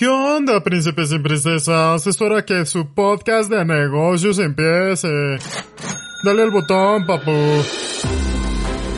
¿Qué onda, príncipes y princesas? Es hora que su podcast de negocios empiece. Dale al botón, papu.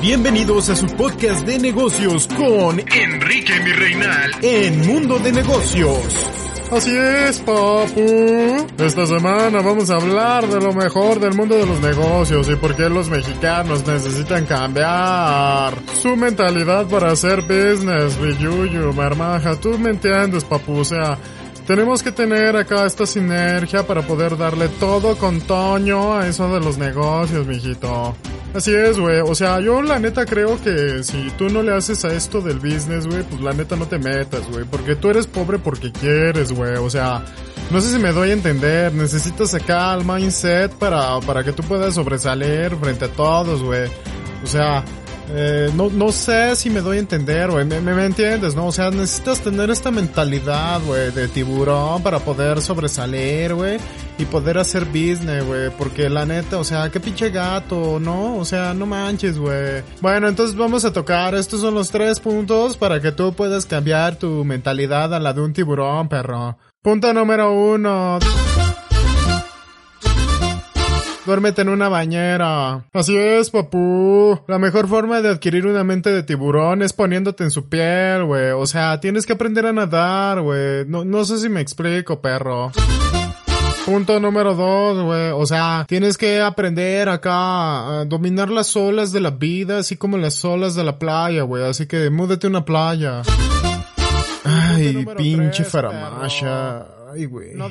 Bienvenidos a su podcast de negocios con Enrique Mirreinal en Mundo de Negocios. Así es, papu. Esta semana vamos a hablar de lo mejor del mundo de los negocios y por qué los mexicanos necesitan cambiar su mentalidad para hacer business, Biyuyu, marmaja. Tú me entiendes, papu. O sea, tenemos que tener acá esta sinergia para poder darle todo con Toño a eso de los negocios, mijito. Así es, güey. O sea, yo la neta creo que si tú no le haces a esto del business, güey, pues la neta no te metas, güey. Porque tú eres pobre porque quieres, güey. O sea, no sé si me doy a entender. Necesitas acá el mindset para, para que tú puedas sobresalir frente a todos, güey. O sea, eh, no, no sé si me doy a entender, güey. Me, me, entiendes, ¿no? O sea, necesitas tener esta mentalidad, güey, de tiburón para poder sobresalir, güey. Y poder hacer business, güey. Porque la neta, o sea, qué pinche gato, ¿no? O sea, no manches, güey. Bueno, entonces vamos a tocar. Estos son los tres puntos para que tú puedas cambiar tu mentalidad a la de un tiburón, perro. Punto número uno. Duérmete en una bañera. Así es, papu. La mejor forma de adquirir una mente de tiburón es poniéndote en su piel, güey. O sea, tienes que aprender a nadar, güey. No, no sé si me explico, perro. Punto número dos, güey. O sea, tienes que aprender acá a dominar las olas de la vida, así como las olas de la playa, güey. Así que múdete a una playa. Ay, pinche faramasha. Ay, güey. No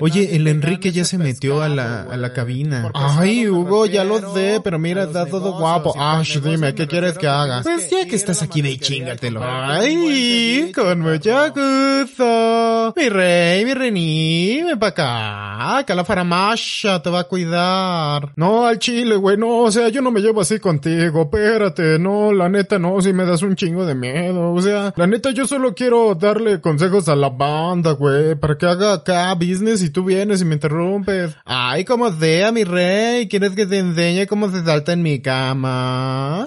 Oye, el Enrique ya se metió a la, a la cabina. Ay, Hugo, ya lo sé, pero mira, está todo guapo. Ash, dime, ¿qué quieres que haga? Pues ya que estás aquí, ve y chingatelo. Ay, con mucho gusto. Mi rey, mi rey, ven para acá. Que la faramasha te va a cuidar. No, al chile, güey, no, o sea, yo no me llevo así contigo, espérate, no, la neta no, si me das un chingo de miedo, o sea, la neta yo solo quiero darle consejos a la banda, güey, para que haga acá business y tú vienes y me interrumpes. Ay, como sea, mi rey. ¿Quieres que te enseñe cómo se salta en mi cama?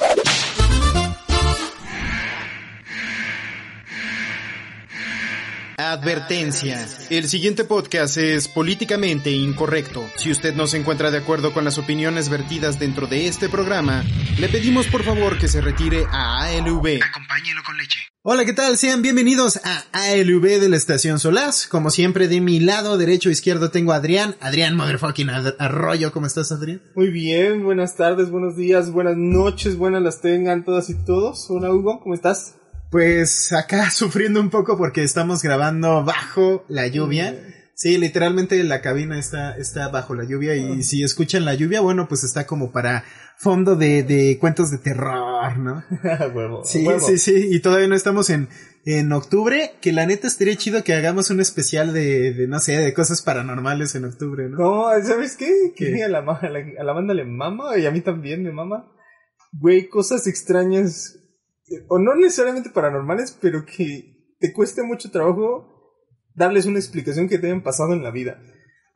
Advertencia. El siguiente podcast es políticamente incorrecto. Si usted no se encuentra de acuerdo con las opiniones vertidas dentro de este programa, le pedimos por favor que se retire a ALV. Acompáñelo con leche. Hola, ¿qué tal? Sean bienvenidos a ALV de la Estación Solaz. Como siempre, de mi lado derecho e izquierdo tengo a Adrián. Adrián Motherfucking Arroyo. ¿Cómo estás, Adrián? Muy bien, buenas tardes, buenos días, buenas noches, buenas las tengan todas y todos. Hola, Hugo, ¿cómo estás? Pues acá sufriendo un poco porque estamos grabando bajo la lluvia. Sí, literalmente la cabina está, está bajo la lluvia y si escuchan la lluvia, bueno, pues está como para fondo de, de cuentos de terror, ¿no? huevo, sí, huevo. sí, sí, y todavía no estamos en, en octubre, que la neta estaría chido que hagamos un especial de, de no sé, de cosas paranormales en octubre, ¿no? No, ¿sabes qué? ¿Qué? Que a la, a, la, a la banda le mama y a mí también me mama. Güey, cosas extrañas, eh, o no necesariamente paranormales, pero que te cueste mucho trabajo darles una explicación que te hayan pasado en la vida.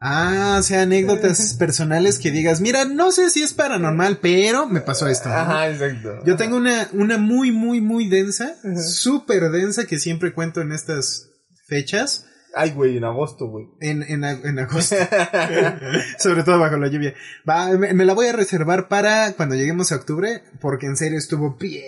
Ah, o sea, anécdotas personales que digas, mira, no sé si es paranormal, pero me pasó esto. ¿no? Ajá, exacto. Yo tengo una, una muy, muy, muy densa, súper densa que siempre cuento en estas fechas, Ay, güey, en agosto, güey. en, en, en agosto, sobre todo bajo la lluvia. Va, me, me la voy a reservar para cuando lleguemos a octubre, porque en serio estuvo bien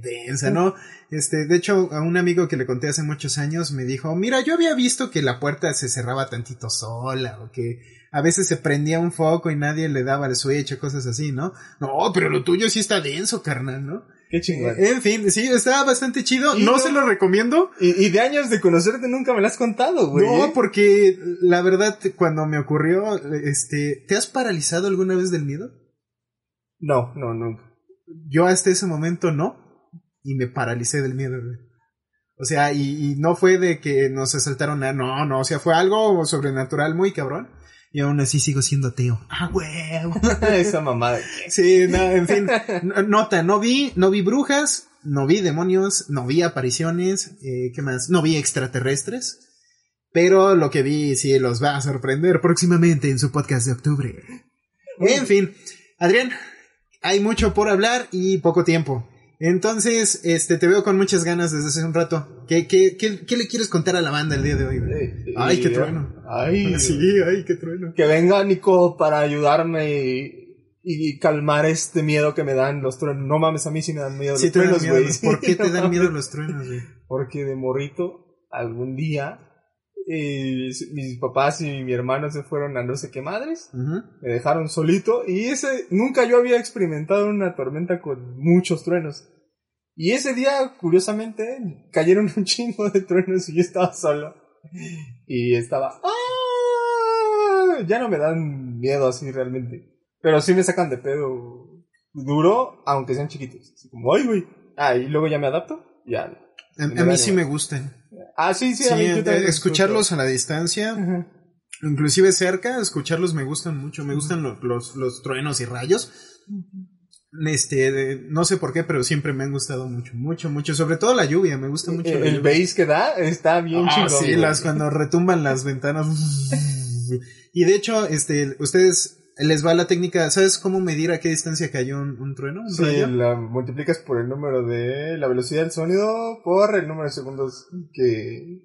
densa, ¿no? Este, de hecho, a un amigo que le conté hace muchos años me dijo, mira, yo había visto que la puerta se cerraba tantito sola, o que a veces se prendía un foco y nadie le daba el switch o cosas así, ¿no? No, pero lo tuyo sí está denso, carnal, ¿no? Qué chingón. En fin, sí, está bastante chido. No no- se lo recomiendo. Y, y de años de conocerte nunca me lo has contado, güey. No, ¿eh? porque la verdad, cuando me ocurrió, este, ¿te has paralizado alguna vez del miedo? No, no, nunca. Yo hasta ese momento no, y me paralicé del miedo, güey. O sea, y, y no fue de que nos asaltaron nada, no, no, o sea, fue algo sobrenatural muy cabrón. Y aún así sigo siendo ateo. Ah, huevo. Esa mamada. Sí, no, en fin. Nota, no vi, no vi brujas, no vi demonios, no vi apariciones, eh, ¿qué más? No vi extraterrestres. Pero lo que vi sí los va a sorprender próximamente en su podcast de octubre. En fin, Adrián, hay mucho por hablar y poco tiempo. Entonces, este, te veo con muchas ganas desde hace un rato. ¿Qué, qué, qué, qué le quieres contar a la banda el día de hoy? Eh, Ay, qué eh, trueno. Ay, Sí, ay, qué trueno. que venga Nico para ayudarme y, y calmar este miedo que me dan los truenos. No mames, a mí sí me dan miedo Sí los truenos, güey. ¿Por qué te dan miedo los truenos, güey? Porque de morrito, algún día, eh, mis papás y mi hermano se fueron a no sé qué madres. Ujú. Me dejaron solito y ese, nunca yo había experimentado una tormenta con muchos truenos. Y ese día, curiosamente, cayeron un chingo de truenos y yo estaba solo. Y estaba, ¡ah! Ya no me dan miedo así realmente. Pero sí me sacan de pedo duro, aunque sean chiquitos. Así como, ay, güey. Ah, y luego ya me adapto. Ya. A, a mí sí me gustan. Ah, sí, sí, yo eh, también los escucharlos a la distancia, inclusive cerca, escucharlos me gustan mucho. Me gustan lo- los, los truenos y rayos. Este, no sé por qué, pero siempre me han gustado mucho, mucho, mucho. Sobre todo la lluvia, me gusta mucho. El, la el lluvia. bass que da está bien Ah, chingón. sí, las cuando retumban las ventanas. Y de hecho, este, ustedes les va la técnica, ¿sabes cómo medir a qué distancia cayó un, un trueno? ¿Un Sí, rayo? la multiplicas por el número de la velocidad del sonido por el número de segundos que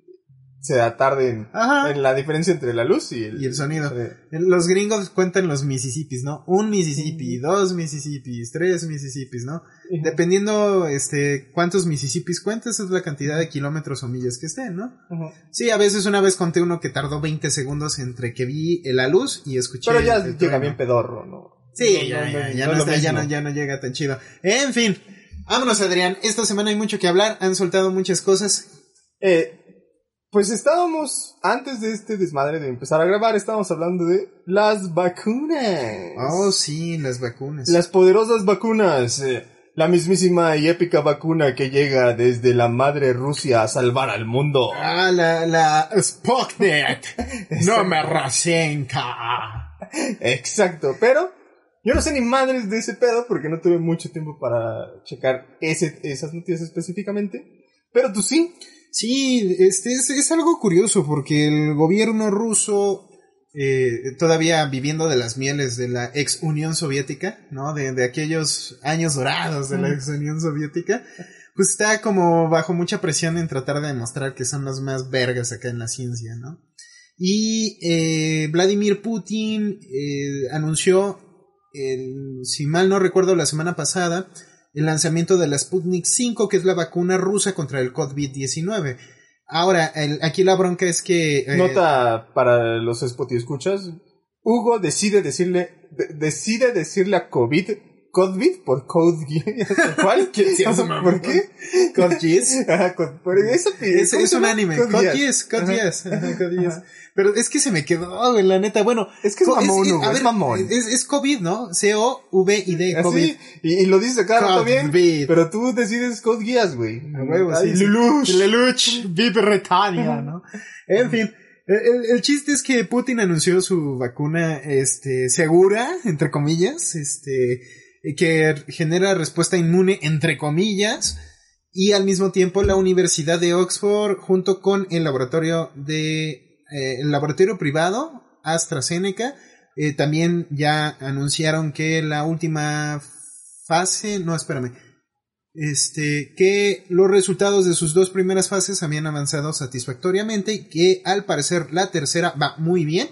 se tarde en, la diferencia entre la luz y el, Y el sonido. Los gringos cuentan los Mississippis, ¿no? Un Mississippi, dos Mississippis, tres Mississippis, ¿no? Dependiendo, este, cuántos Mississippis cuentas, es la cantidad de kilómetros o millas que estén, ¿no? Ujú. Sí, a veces una vez conté uno que tardó 20 segundos entre que vi la luz y escuché. Pero ya el llega trueno. bien pedorro, ¿no? Sí, ya, no, ya, no, ya no no es lo está- ya no- ya no llega tan chido. En fin, vámonos Adrián, esta semana hay mucho que hablar, han soltado muchas cosas. Eh, pues estábamos, antes de este desmadre de empezar a grabar, estábamos hablando de las vacunas. Oh, sí, las vacunas. Las poderosas vacunas. eh, la mismísima y épica vacuna que llega desde la madre Rusia a salvar al mundo. Ah, la, la Sputnik. no me rasenka. Exacto, pero yo no sé ni madres de ese pedo porque no tuve mucho tiempo para checar ese, esas noticias específicamente. Pero tú sí. Sí, este es, es algo curioso porque el gobierno ruso, eh, todavía viviendo de las mieles de la ex Unión Soviética, ¿no? De, de aquellos años dorados de la ex Unión Soviética, pues está como bajo mucha presión en tratar de demostrar que son los más vergas acá en la ciencia, ¿no? Y eh, Vladimir Putin eh, anunció, el- si mal no recuerdo, la semana pasada, el lanzamiento de la Sputnik 5, que es la vacuna rusa contra el COVID-19. Ahora, el- aquí la bronca es que... eh, Nota para los Spotify escuchas. Hugo decide decirle, de- decide decirle a COVID, COVID por COVID. ¿Cuál? ¿Qué? Sí, ¿Por qué? Code Geass. Es, ¿cómo es un anime. Code Code Geass. Code Code. Pero es que se me quedó, güey, la neta. Bueno, Es que es mamón, es, es ver, mamón. Es, es COVID, ¿no? C-O-V-I-D, COVID. Así, y, y lo dices cada rato bien, COVID. pero tú decides Code Geass, güey. A huevo, Ay, sí. Lelouch. Lelouch, Vive Retania, ¿no? En fin, el- el chiste es que Putin anunció su vacuna, este, segura, entre comillas, este, que genera respuesta inmune, entre comillas, y al mismo tiempo la Universidad de Oxford, junto con el laboratorio de, eh, el laboratorio privado, AstraZeneca, eh, también ya anunciaron que la última fase, no, espérame, este, que los resultados de sus dos primeras fases habían avanzado satisfactoriamente y que al parecer la tercera va muy bien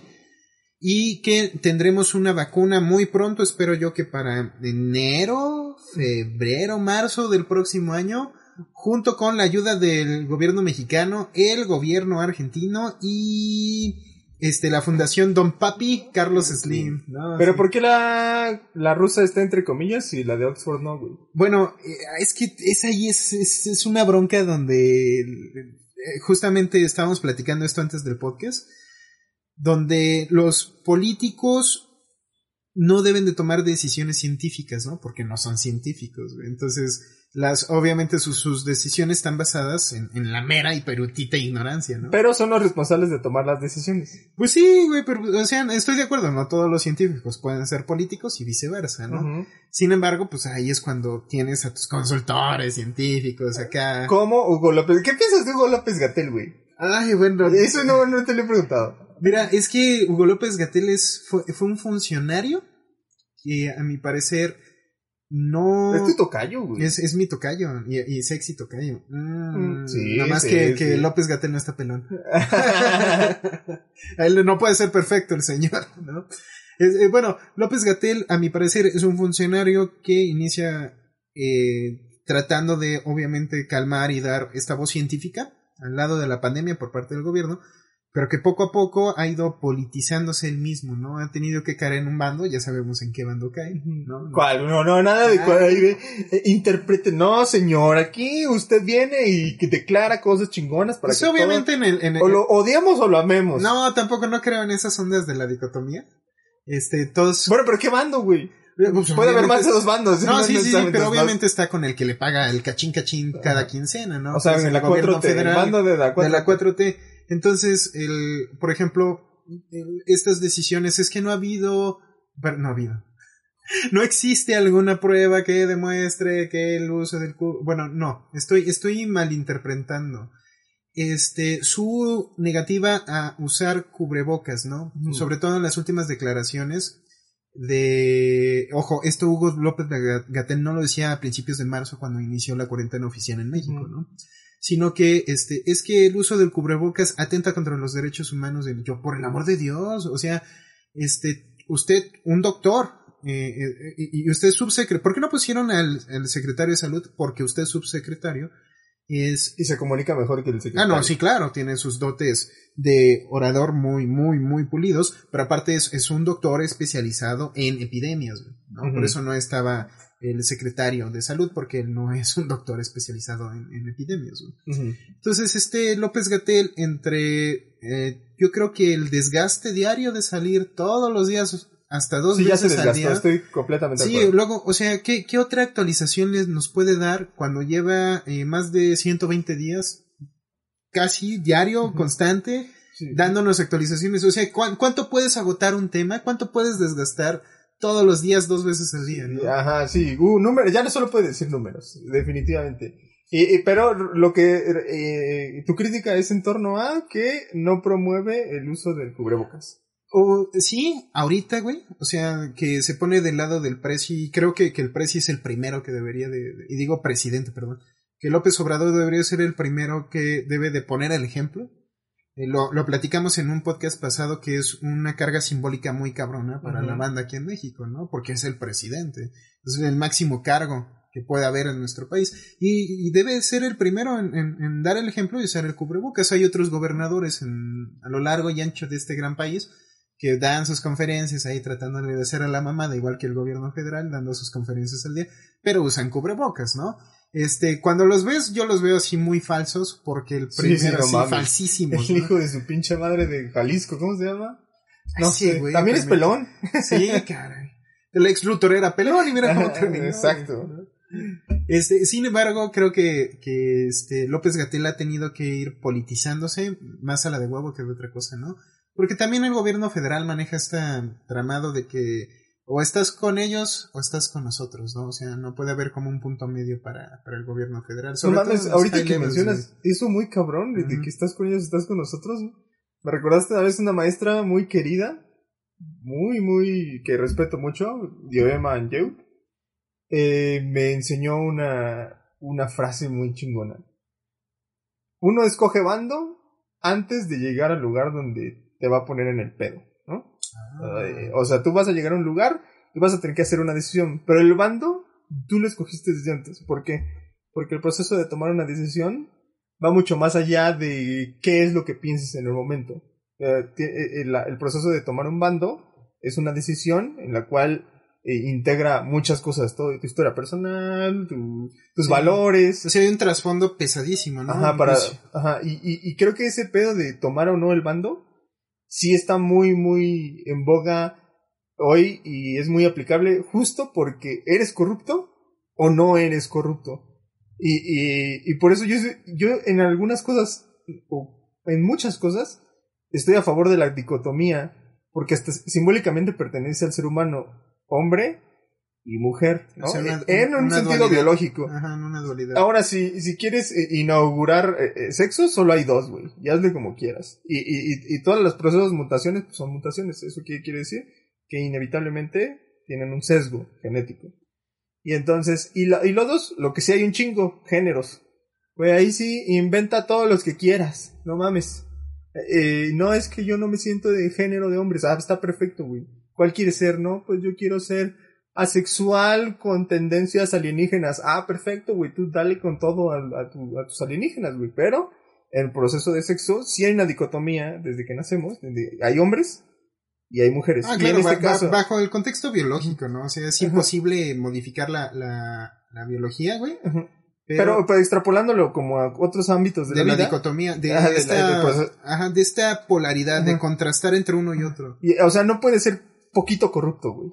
y que tendremos una vacuna muy pronto, espero yo que para enero, febrero, marzo del próximo año, junto con la ayuda del gobierno mexicano, el gobierno argentino y este la fundación Don Papi Carlos Slim. ¿no? Pero Sí. ¿por qué la, la rusa está entre comillas y la de Oxford no, güey? Bueno, eh, es que es ahí, es, es, es una bronca donde eh, justamente estábamos platicando esto antes del podcast, donde los políticos no deben de tomar decisiones científicas, ¿no? Porque no son científicos, güey. Entonces, las, obviamente sus, sus decisiones están basadas en, en la mera y perutita ignorancia, ¿no? Pero son los responsables de tomar las decisiones. Pues sí, güey, pero, o sea, estoy de acuerdo, no todos los científicos pueden ser políticos y viceversa, ¿no? Sin embargo, pues ahí es cuando tienes a tus consultores científicos acá. ¿Cómo Hugo López? ¿Qué piensas de Hugo López Gatel, güey? Ay, bueno. Eso no, no te lo he preguntado. Mira, es que Hugo López Gatel es- fue, fue un funcionario que a mi parecer no... Es tu tocayo, güey. Es, es mi tocayo y, y sexy tocayo. Mm, Mm, sí, nada más sí, que, sí. que López Gatel no está pelón. Él no puede ser perfecto el señor, ¿no? Es- eh, bueno, López Gatel, a mi parecer, es un funcionario que inicia eh, tratando de, obviamente, calmar y dar esta voz científica al lado de la pandemia por parte del gobierno, pero que poco a poco ha ido politizándose él mismo, ¿no? Ha tenido que caer en un bando, ya sabemos en qué bando cae, ¿no? ¿Cuál? No, no, nada de cuál. ahí ve, eh, interprete. No, señor, aquí usted viene y que declara cosas chingonas para Pues que obviamente en el, en el- o lo odiamos o lo amemos. No, tampoco no creo en esas ondas de la dicotomía. Este, todos. Bueno, pero ¿qué bando, güey? Eh, pues, Puede haber más de dos bandos. No, sí, sí, sí, pero obviamente está con el que le paga el cachín cachín cada quincena, ¿no? O sea, Que es en el la gobierno 4T, el bando de la 4T. de la 4T. Entonces, el, por ejemplo, el- estas decisiones es que no ha habido, pero no ha habido. No existe alguna prueba que demuestre que el uso del cu- bueno, no, estoy estoy malinterpretando. Este, su negativa a usar cubrebocas, ¿no? Ujú. Sobre todo en las últimas declaraciones de, ojo, esto Hugo López Gatel no lo decía a principios de marzo cuando inició la cuarentena oficial en México, Ujú. ¿no? Sino que, este, es que el uso del cubrebocas atenta contra los derechos humanos del yo, por el amor de Dios, o sea, este, usted, un doctor, eh, eh, y, usted es subsecretario, ¿por qué no pusieron al, al secretario de salud? Porque usted es subsecretario, es Y se comunica mejor que el Ah, secretario. no, sí, claro, tiene sus dotes de orador muy, muy, muy pulidos, pero aparte es, es un doctor especializado en epidemias, ¿no? Por eso no estaba el secretario de salud, porque él no es un doctor especializado en, en epidemias. Entonces, este López Gatel, entre, eh, yo creo que el desgaste diario de salir todos los días, hasta dos Sí, ya se veces al desgastó. día, Estoy completamente Sí, acuerdo. luego, o sea, ¿qué, qué otra actualización les nos puede dar cuando lleva eh, más de 120 días casi diario, constante, Sí. dándonos actualizaciones? O sea, ¿cuán- ¿cuánto puedes agotar un tema? ¿Cuánto puedes desgastar todos los días, dos veces al día? ¿no? Ajá, sí, uh, números, ya no solo puede decir números, definitivamente. Y, y- pero lo que eh, tu crítica es en torno a que no promueve el uso del cubrebocas. O, sí, ahorita, güey. O sea, que se pone del lado del presi. Creo que, que el presi es el primero que debería de, de- Y digo presidente, perdón. Que López Obrador debería ser el primero que debe de poner el ejemplo. Eh, lo, lo platicamos en un podcast pasado que es una carga simbólica muy cabrona para la banda aquí en México, ¿no? Porque es el presidente. Es el máximo cargo que puede haber en nuestro país. Y, y debe ser el primero en, en- en dar el ejemplo y usar el cubrebocas. Hay otros gobernadores en- a lo largo y ancho de este gran país que dan sus conferencias ahí tratándole de hacer a la mamada, igual que el gobierno federal, dando sus conferencias al día, pero usan cubrebocas, ¿no? Este, cuando los ves, yo los veo así muy falsos, porque el Sí, primero sí, no mames. falsísimos. El ¿no? hijo de su pinche madre de Jalisco, ¿cómo se llama? No Sí, sé, güey, también es pelón. Sí, caray. El ex Luthor era pelón y mira cómo terminó. Exacto. Este, sin embargo, creo que, que este López Gatel ha tenido que ir politizándose más a la de huevo que de otra cosa, ¿no? Porque también el gobierno federal maneja este tramado de que o estás con ellos o estás con nosotros, ¿no? O sea, no puede haber como un punto medio para, para el gobierno federal. Sobre mames, ahorita que mencionas eso muy cabrón, de que estás con ellos, estás con nosotros. Me recordaste una vez una maestra muy querida, muy, muy, que respeto mucho, Dioema Anjeu, eh, me enseñó una, una frase muy chingona. Uno escoge bando antes de llegar al lugar donde te va a poner en el pedo, Ah. Eh, o sea, tú vas a llegar a un lugar y vas a tener que hacer una decisión, pero el bando tú lo escogiste desde antes. ¿Por qué? Porque el proceso de tomar una decisión va mucho más allá de qué es lo que pienses en el momento. Eh, ti- eh, el, proceso de tomar un bando es una decisión en la cual eh, integra muchas cosas, todo, tu historia personal, tu- tus Sí. valores, O sea, hay un trasfondo pesadísimo, ¿no? Ajá, para, ajá, y, y, y creo que ese pedo de tomar o no el bando sí está muy, muy en boga hoy y es muy aplicable justo porque eres corrupto o no eres corrupto. Y, y, y por eso yo, yo en algunas cosas, o en muchas cosas, estoy a favor de la dicotomía, porque hasta simbólicamente pertenece al ser humano, hombre y mujer, ¿no? O sea, una- en un sentido dualidad. biológico. Ajá, en una dualidad. Ahora, si, si quieres eh, inaugurar eh, eh, sexo, solo hay dos, güey. Y hazle como quieras. Y, y, y, todos los procesos de mutaciones pues, son mutaciones. ¿Eso qué quiere decir? Que inevitablemente tienen un sesgo genético. Y entonces, y, lo, y los dos, lo que sí hay un chingo, géneros. Güey, ahí sí, inventa todos los que quieras. No mames. Eh, no es que yo no me siento de género de hombres. Ah, está perfecto, güey. ¿Cuál quieres ser, no? Pues yo quiero ser asexual con tendencias alienígenas. Ah, perfecto, güey. Tú dale con todo a, a, tu, a tus alienígenas, güey. Pero en el proceso de sexo sí hay una dicotomía desde que nacemos. Hay hombres y hay mujeres. Ah, claro, en este caso, bajo el contexto biológico, ¿no? O sea, es Ajá. imposible modificar la, la, la biología, güey. Pero, pero, pero extrapolándolo como a otros ámbitos de, de la la vida. dicotomía, de, Ajá, de la- esta, de, pues, ajá, de esta polaridad, de contrastar entre uno y otro. Y, o sea, no puede ser poquito corrupto, güey.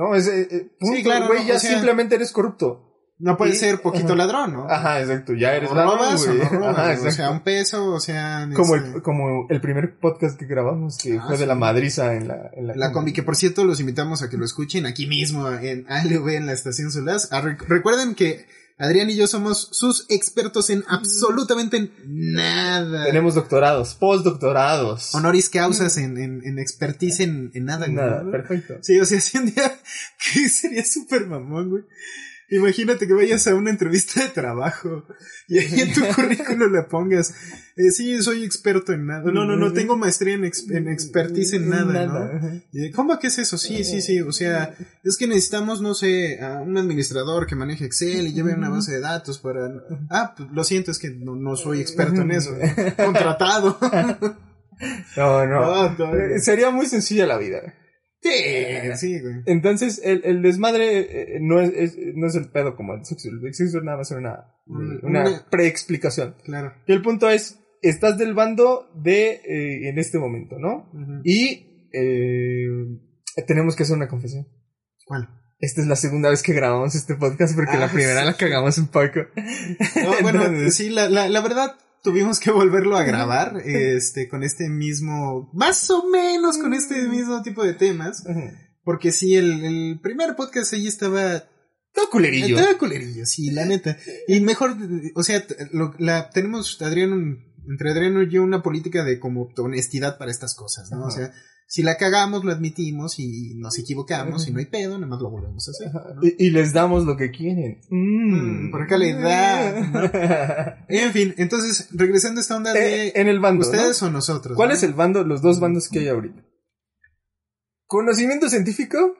No, es, eh, eh, punto, claro, güey, no, ya o sea- simplemente eres corrupto. No puede Y- ser poquito ajá. ladrón, ¿no? Ajá, exacto, ya eres o ladrón, robas o güey. no robas, Ajá, o sea, un peso, o sea... como, este, el, como el primer podcast que grabamos, que Ah, fue de la madriza en la, en la, La combi, que por cierto los invitamos a que lo escuchen aquí mismo en ALV en la estación Solás. Ah, rec- recuerden que Adrián y yo somos sus expertos en absolutamente nada. Tenemos doctorados, postdoctorados. honoris causas en, en, en expertise en, en nada, güey, Nada, perfecto. Sí, o sea, si un día que sería súper mamón, güey. Imagínate que vayas a una entrevista de trabajo y ahí en tu currículum le pongas, eh, sí, soy experto en nada. No, no, no, tengo maestría en, ex- en expertise en nada, ¿no? ¿Cómo que es eso? Sí, sí, sí. O sea, es que necesitamos, no sé, a un administrador que maneje Excel y lleve una base de datos para... Ah, pues lo siento, es que no, no soy experto en eso. Contratado. No, no. No, no, Eh, Sería muy sencilla la vida. Sí, sí, güey. Entonces, el, el desmadre eh, no es, es- no es el pedo como el sexo. El sexo es nada más una, Mm, una una- preexplicación. Claro. Y el punto es, estás del bando de, eh, en este momento, ¿no? Y eh, tenemos que hacer una confesión. ¿Cuál? Esta es la segunda vez que grabamos este podcast porque Ah, la primera sí. la cagamos un poco. No, bueno, Entonces- sí, la, la, la verdad tuvimos que volverlo a grabar, este, con este mismo, más o menos con este mismo tipo de temas, porque sí, el, el primer podcast ahí estaba Todo culerillo. Estaba culerillo, sí, la neta. Y mejor, o sea, lo- la, tenemos, Adrián, un- entre Adrián y yo, una política de como honestidad para estas cosas, ¿no? O sea, si la cagamos, lo admitimos y nos equivocamos y no hay pedo, nada más lo volvemos a hacer. ¿no? Y, y les damos lo que quieren. Mm. Mm, por le da, En fin, entonces, regresando a esta onda de Eh, en el bando. ¿no? ustedes o nosotros. ¿Cuál ¿no? es el bando, los dos bandos que hay ahorita? Conocimiento científico,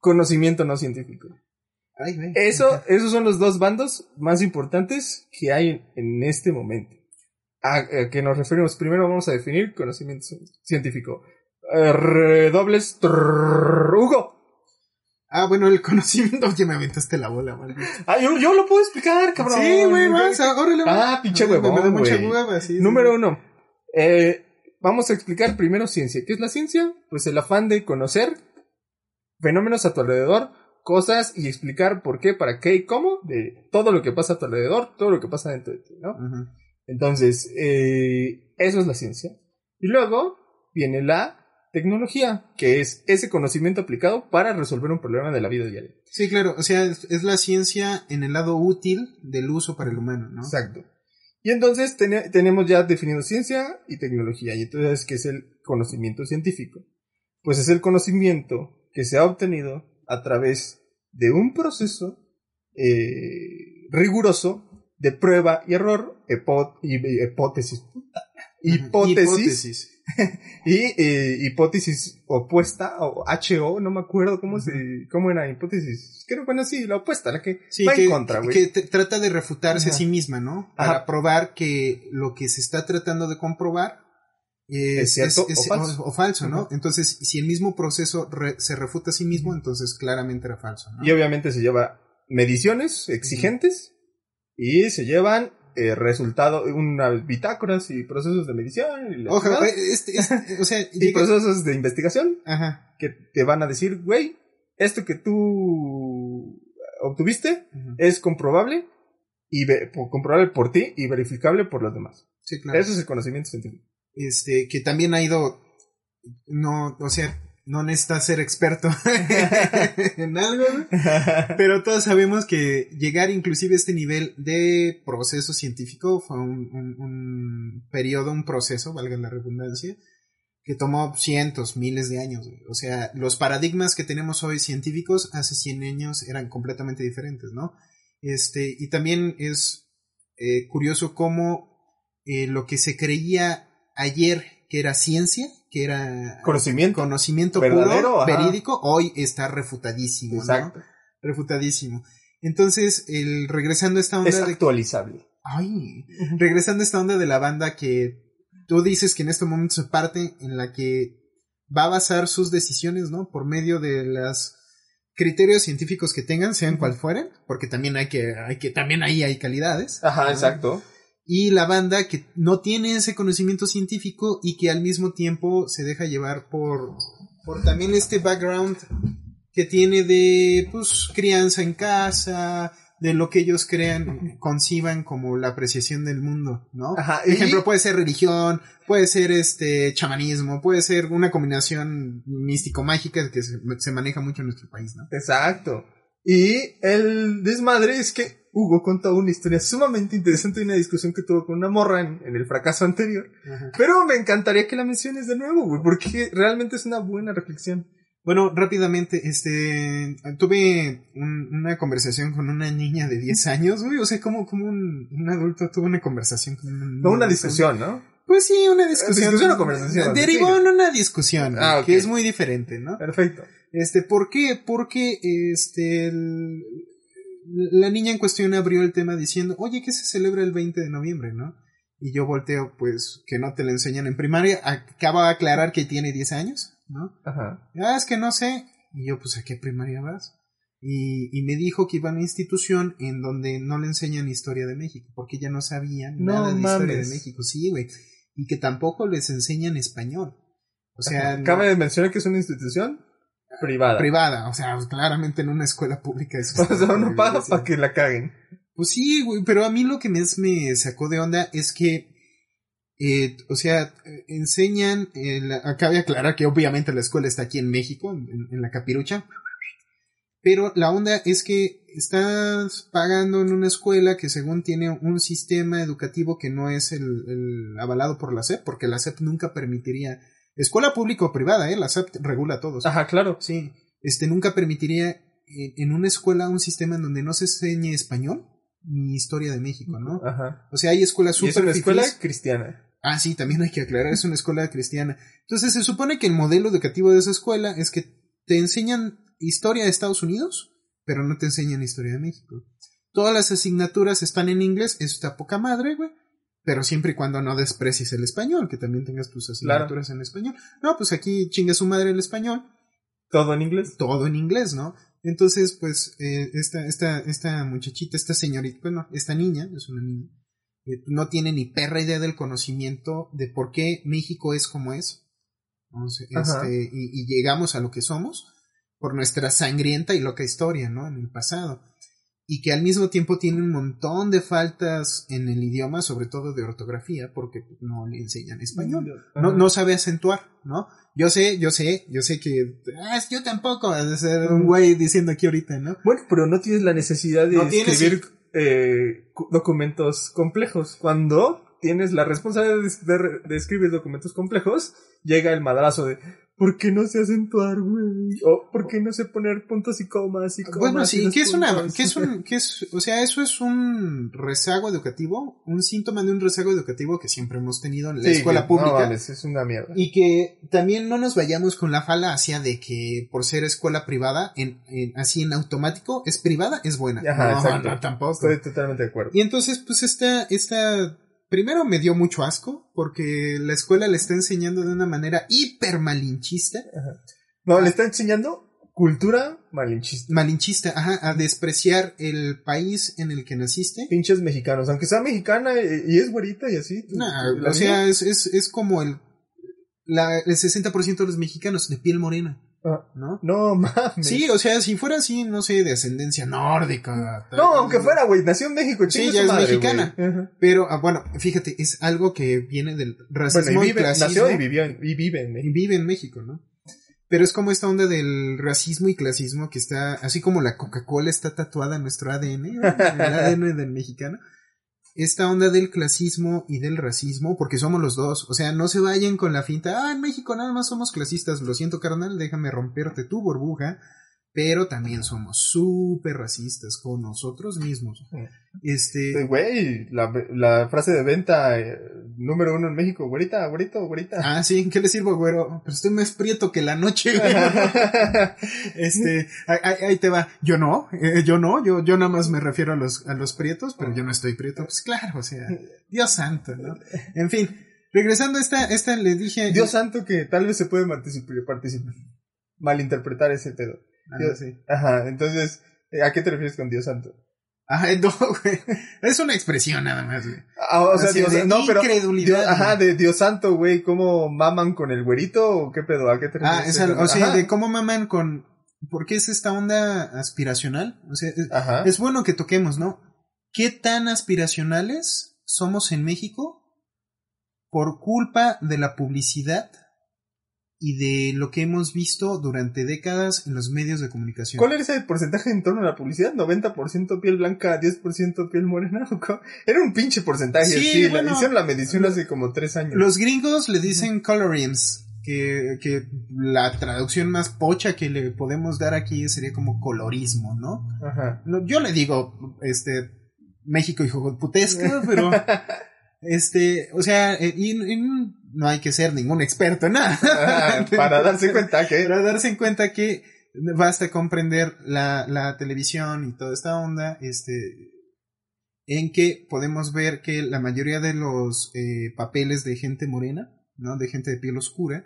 conocimiento no científico. Ay, güey. Eso, esos son los dos bandos más importantes que hay en, en este momento. ¿A, a qué nos referimos? Primero vamos a definir conocimiento ci- científico. Redobles. trrr, Hugo. Ah, bueno, el conocimiento. Oye, me aventaste la bola, maldito. Ah, yo, yo lo puedo explicar, cabrón. Sí, güey, vas, órale. Ah, pinche Me- Me huevón, da mucha hueva, sí. sí. Número uno. Eh, vamos a explicar primero ciencia. ¿Qué es la ciencia? Pues el afán de conocer fenómenos a tu alrededor, cosas y explicar por qué, para qué y cómo de todo lo que pasa a tu alrededor, todo lo que pasa dentro de ti, ¿no? Entonces, eh, eso es la ciencia. Y luego viene la tecnología, que es ese conocimiento aplicado para resolver un problema de la vida diaria. Sí, claro, o sea, es, es la ciencia en el lado útil del uso para el humano, ¿no? Exacto. Y entonces tene- tenemos ya definido ciencia y tecnología. Y entonces, ¿qué es el conocimiento científico? Pues es el conocimiento que se ha obtenido a través de un proceso eh, riguroso de prueba y error, y- y- hipótesis, hipótesis, y eh, hipótesis opuesta, o HO, no me acuerdo cómo se, cómo era hipótesis, creo, bueno, sí, la opuesta, la que Sí, va que, en contra, güey. que trata de refutarse Ajá. a sí misma, ¿no? Para Ajá. probar que lo que se está tratando de comprobar es, ¿Es cierto es- o falso? o falso, ¿no? Entonces, si el mismo proceso re- se refuta a sí mismo, entonces claramente era falso, ¿no? Y obviamente se lleva mediciones exigentes y se llevan eh, resultados, unas bitácoras y procesos de medición y, la Ojo, chingada, eh, este- este- o sea, y llega- procesos de investigación Ajá. que te van a decir, güey, esto que tú obtuviste es comprobable y ve- comprobable por ti y verificable por los demás. Sí, claro. Eso es el conocimiento científico. este, que también ha ido, no, o sea, no necesita ser experto en algo, pero todos sabemos que llegar inclusive a este nivel de proceso científico fue un, un- un periodo, un proceso, valga la redundancia, que tomó cientos, miles de años. güey. O sea, los paradigmas que tenemos hoy científicos hace 100 años eran completamente diferentes, ¿no? Este, y también es eh, curioso cómo eh, lo que se creía ayer que era ciencia, que era Conocimiento. conocimiento puro, ajá. verídico, hoy está refutadísimo, ¿no? Exacto. Refutadísimo. Entonces, el, regresando a esta onda Es de... actualizable. Ay, regresando a esta onda de la banda que tú dices que en este momento se parte en la que va a basar sus decisiones, ¿no? Por medio de los criterios científicos que tengan, sean cual fueren, porque también hay que, hay que, también ahí hay calidades. Ajá, ¿no? exacto. Y la banda que no tiene ese conocimiento científico y que al mismo tiempo se deja llevar por, por también este background que tiene de, pues, crianza en casa, de lo que ellos crean, conciban como la apreciación del mundo, ¿no? Ajá, Por y- ejemplo, puede ser religión, puede ser este chamanismo, puede ser una combinación místico-mágica que se, se maneja mucho en nuestro país, ¿no? Exacto. Y el desmadre es que Hugo contó una historia sumamente interesante de una discusión que tuvo con una morra en, en el fracaso anterior. Pero me encantaría que la menciones de nuevo, güey, porque realmente es una buena reflexión. Bueno, rápidamente, este, tuve un- una conversación con una niña de 10 años, güey, o sea, como, como un, un adulto tuvo una conversación con una niña No una de 10 años. discusión, ¿no? Pues sí, una discusión. ¿Discusión o conversación? Derivó en una discusión, Ah, ok. que es muy diferente, ¿no? Perfecto. Este, ¿por qué? Porque, este, el- la niña en cuestión abrió el tema diciendo, oye, ¿qué se celebra el 20 de noviembre, no? Y yo volteo, pues, que no te lo enseñan en primaria. Acaba de aclarar que tiene 10 años, ¿no? Ajá. Ah, es que no sé. Y yo, pues, ¿a qué primaria vas? Y, y me dijo que iba a una institución en donde no le enseñan historia de México, porque ella no sabía No nada de historia de. México. Sí, güey. Y que tampoco les enseñan español. O sea, no- Cabe mencionar que es una institución privada. privada. O sea, claramente en una escuela pública. Es O sea, uno paga para que la caguen. Pues sí, güey, pero a mí lo que más me sacó de onda es que, eh, o sea, enseñan, la- cabe aclarar que obviamente la escuela está aquí en México, en, en la capirucha, pero la onda es que estás pagando en una escuela que según tiene un sistema educativo que no es el, el avalado por la SEP, porque la SEP nunca permitiría, escuela pública o privada, eh, la SEP regula a todos. Ajá, claro. Sí, este nunca permitiría en, una escuela un sistema en donde no se enseñe español ni historia de México, ¿no? Ajá. O sea, hay escuelas Y es súper una escuela cristiana. Ah, sí, también hay que aclarar, es una escuela cristiana. Entonces se supone que el modelo educativo de esa escuela es que te enseñan historia de Estados Unidos, pero no te enseñan historia de México. Todas las asignaturas están en inglés, eso está poca madre, güey. Pero siempre y cuando no desprecies el español, que también tengas tus asignaturas en español. No, pues aquí chinga su madre el español Todo en inglés. todo en inglés, ¿no? Entonces, pues, eh, esta, esta, esta muchachita, esta señorita, bueno, esta niña, es una niña, eh, no tiene ni perra idea del conocimiento de por qué México es como es. Ajá. este, y, y llegamos a lo que somos por nuestra sangrienta y loca historia, ¿no? En el pasado. Y que al mismo tiempo tiene un montón de faltas en el idioma, sobre todo de ortografía, porque no le enseñan español no, no sabe acentuar, ¿no? Yo sé, yo sé, yo sé que ah, yo tampoco de ser un güey diciendo aquí ahorita, ¿no? Bueno, pero no tienes la necesidad de No tienes- escribir eh, cu- documentos complejos. Cuando tienes la responsabilidad de, de- de escribir documentos complejos, llega el madrazo de ¿por qué no sé acentuar, güey? O ¿por qué no sé poner puntos y comas y comas? Bueno, sí, ¿qué es una, qué es un, qué es, o sea, eso es un rezago educativo, un síntoma de un rezago educativo que siempre hemos tenido en la Sí, escuela que- pública. No, es una mierda. Y que también no nos vayamos con la falacia de que por ser escuela privada, en, en- así en automático, es privada, es buena. Ajá, no, exacto. no, tampoco. Estoy totalmente de acuerdo. Y entonces, pues esta, esta, primero me dio mucho asco, porque la escuela le está enseñando de una manera hiper malinchista, No, le está enseñando cultura malinchista. malinchista, ajá, a despreciar el país en el que naciste. Pinches mexicanos, aunque sea mexicana y, y es güerita y así. Nah, la o sea, es, es, es como el, la, el 60% de los mexicanos de piel morena, ¿no? no mames. Sí, o sea, si fuera así, no sé, de ascendencia nórdica. tal, No, aunque fuera, güey, nació en México. Sí, ya es madre, mexicana. Pero, ah, bueno, fíjate, es algo que viene del racismo Bueno, y y vive, clasismo. nació y vivió en, y vive en y México. vive en México, ¿no? Pero es como esta onda del racismo y clasismo que está, así como la Coca-Cola está tatuada en nuestro ADN, en el ADN del mexicano. Esta onda del clasismo y del racismo, porque somos los dos. O sea, no se vayan con la finta, ah, en México nada más somos clasistas. Lo siento, carnal, déjame romperte tu burbuja pero también somos súper racistas con nosotros mismos. Este. Güey, la, la, frase de venta eh, número uno en México, güerita, güerito, güerita. Ah, sí, ¿qué le sirvo, güero? Pero estoy más prieto que la noche, este, ahí, te va. Yo no, eh, yo no, yo, yo nada más me refiero a los, a los prietos, pero yo no estoy prieto. Pues claro, o sea, Dios santo, ¿no? En fin, regresando a esta, esta le dije. Dios santo que tal vez se puede participar, participar malinterpretar ese pedo. Ah, sí. Ajá, entonces, ¿a qué te refieres con Dios santo? Ajá, no, güey. Es una expresión nada más, güey. Ah, o sea, Dios, de no, pero. ajá, de Dios santo, güey. ¿Cómo maman con el güerito o qué pedo? ¿A qué te refieres? Ah, es o sea, de cómo maman con. Porque es esta onda aspiracional. O sea, es, es bueno que toquemos, ¿no? ¿Qué tan aspiracionales somos en México por culpa de la publicidad y de lo que hemos visto durante décadas en los medios de comunicación. ¿Cuál era ese porcentaje en torno a la publicidad? ¿90% piel blanca, 10% piel morena? Era un pinche porcentaje, sí, hicieron la medición hace como tres años. Los gringos le dicen colorims, que, que la traducción más pocha que le podemos dar aquí sería como colorismo, ¿no? Ajá. Yo le digo, este, México hijo putesca, pero... Este, o sea, eh, y, no hay que ser ningún experto en nada. Ah, para darse cuenta que. Para darse en cuenta que basta comprender la, la televisión y toda esta onda, este, en que podemos ver que la mayoría de los eh, papeles de gente morena, ¿no? De gente de piel oscura,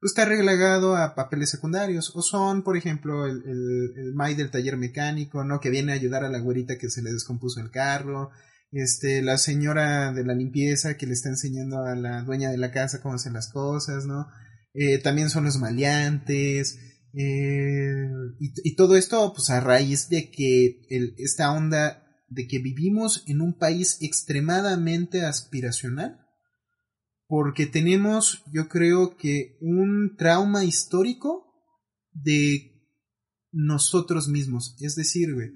pues está relegado a papeles secundarios. O son, por ejemplo, el, el, el May del taller mecánico, ¿no? Que viene a ayudar a la güerita que se le descompuso el carro este, la señora de la limpieza que le está enseñando a la dueña de la casa cómo hacer las cosas, ¿no? Eh, también son los maleantes, eh, y, todo esto, pues a raíz de que el, esta onda de que vivimos en un país extremadamente aspiracional, porque tenemos, yo creo que un trauma histórico de nosotros mismos, es decir, güey,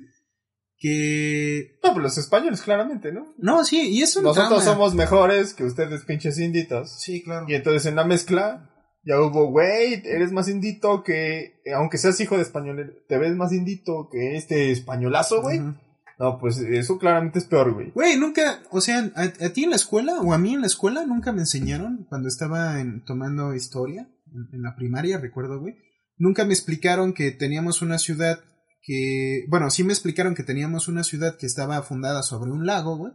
que... No, pues los españoles, claramente, ¿no? No, sí, y eso Nosotros somos mejores que ustedes, pinches inditos. Sí, claro. Y entonces en la mezcla ya hubo, güey, eres más indito que... Aunque seas hijo de español, te ves más indito que este españolazo, güey. No, pues eso claramente es peor, güey. Güey, nunca, o sea, a, ti en la escuela o a mí en la escuela nunca me enseñaron cuando estaba en, tomando historia, en la primaria, recuerdo, güey. Nunca me explicaron que teníamos una ciudad que, bueno, sí me explicaron que teníamos una ciudad que estaba fundada sobre un lago, güey.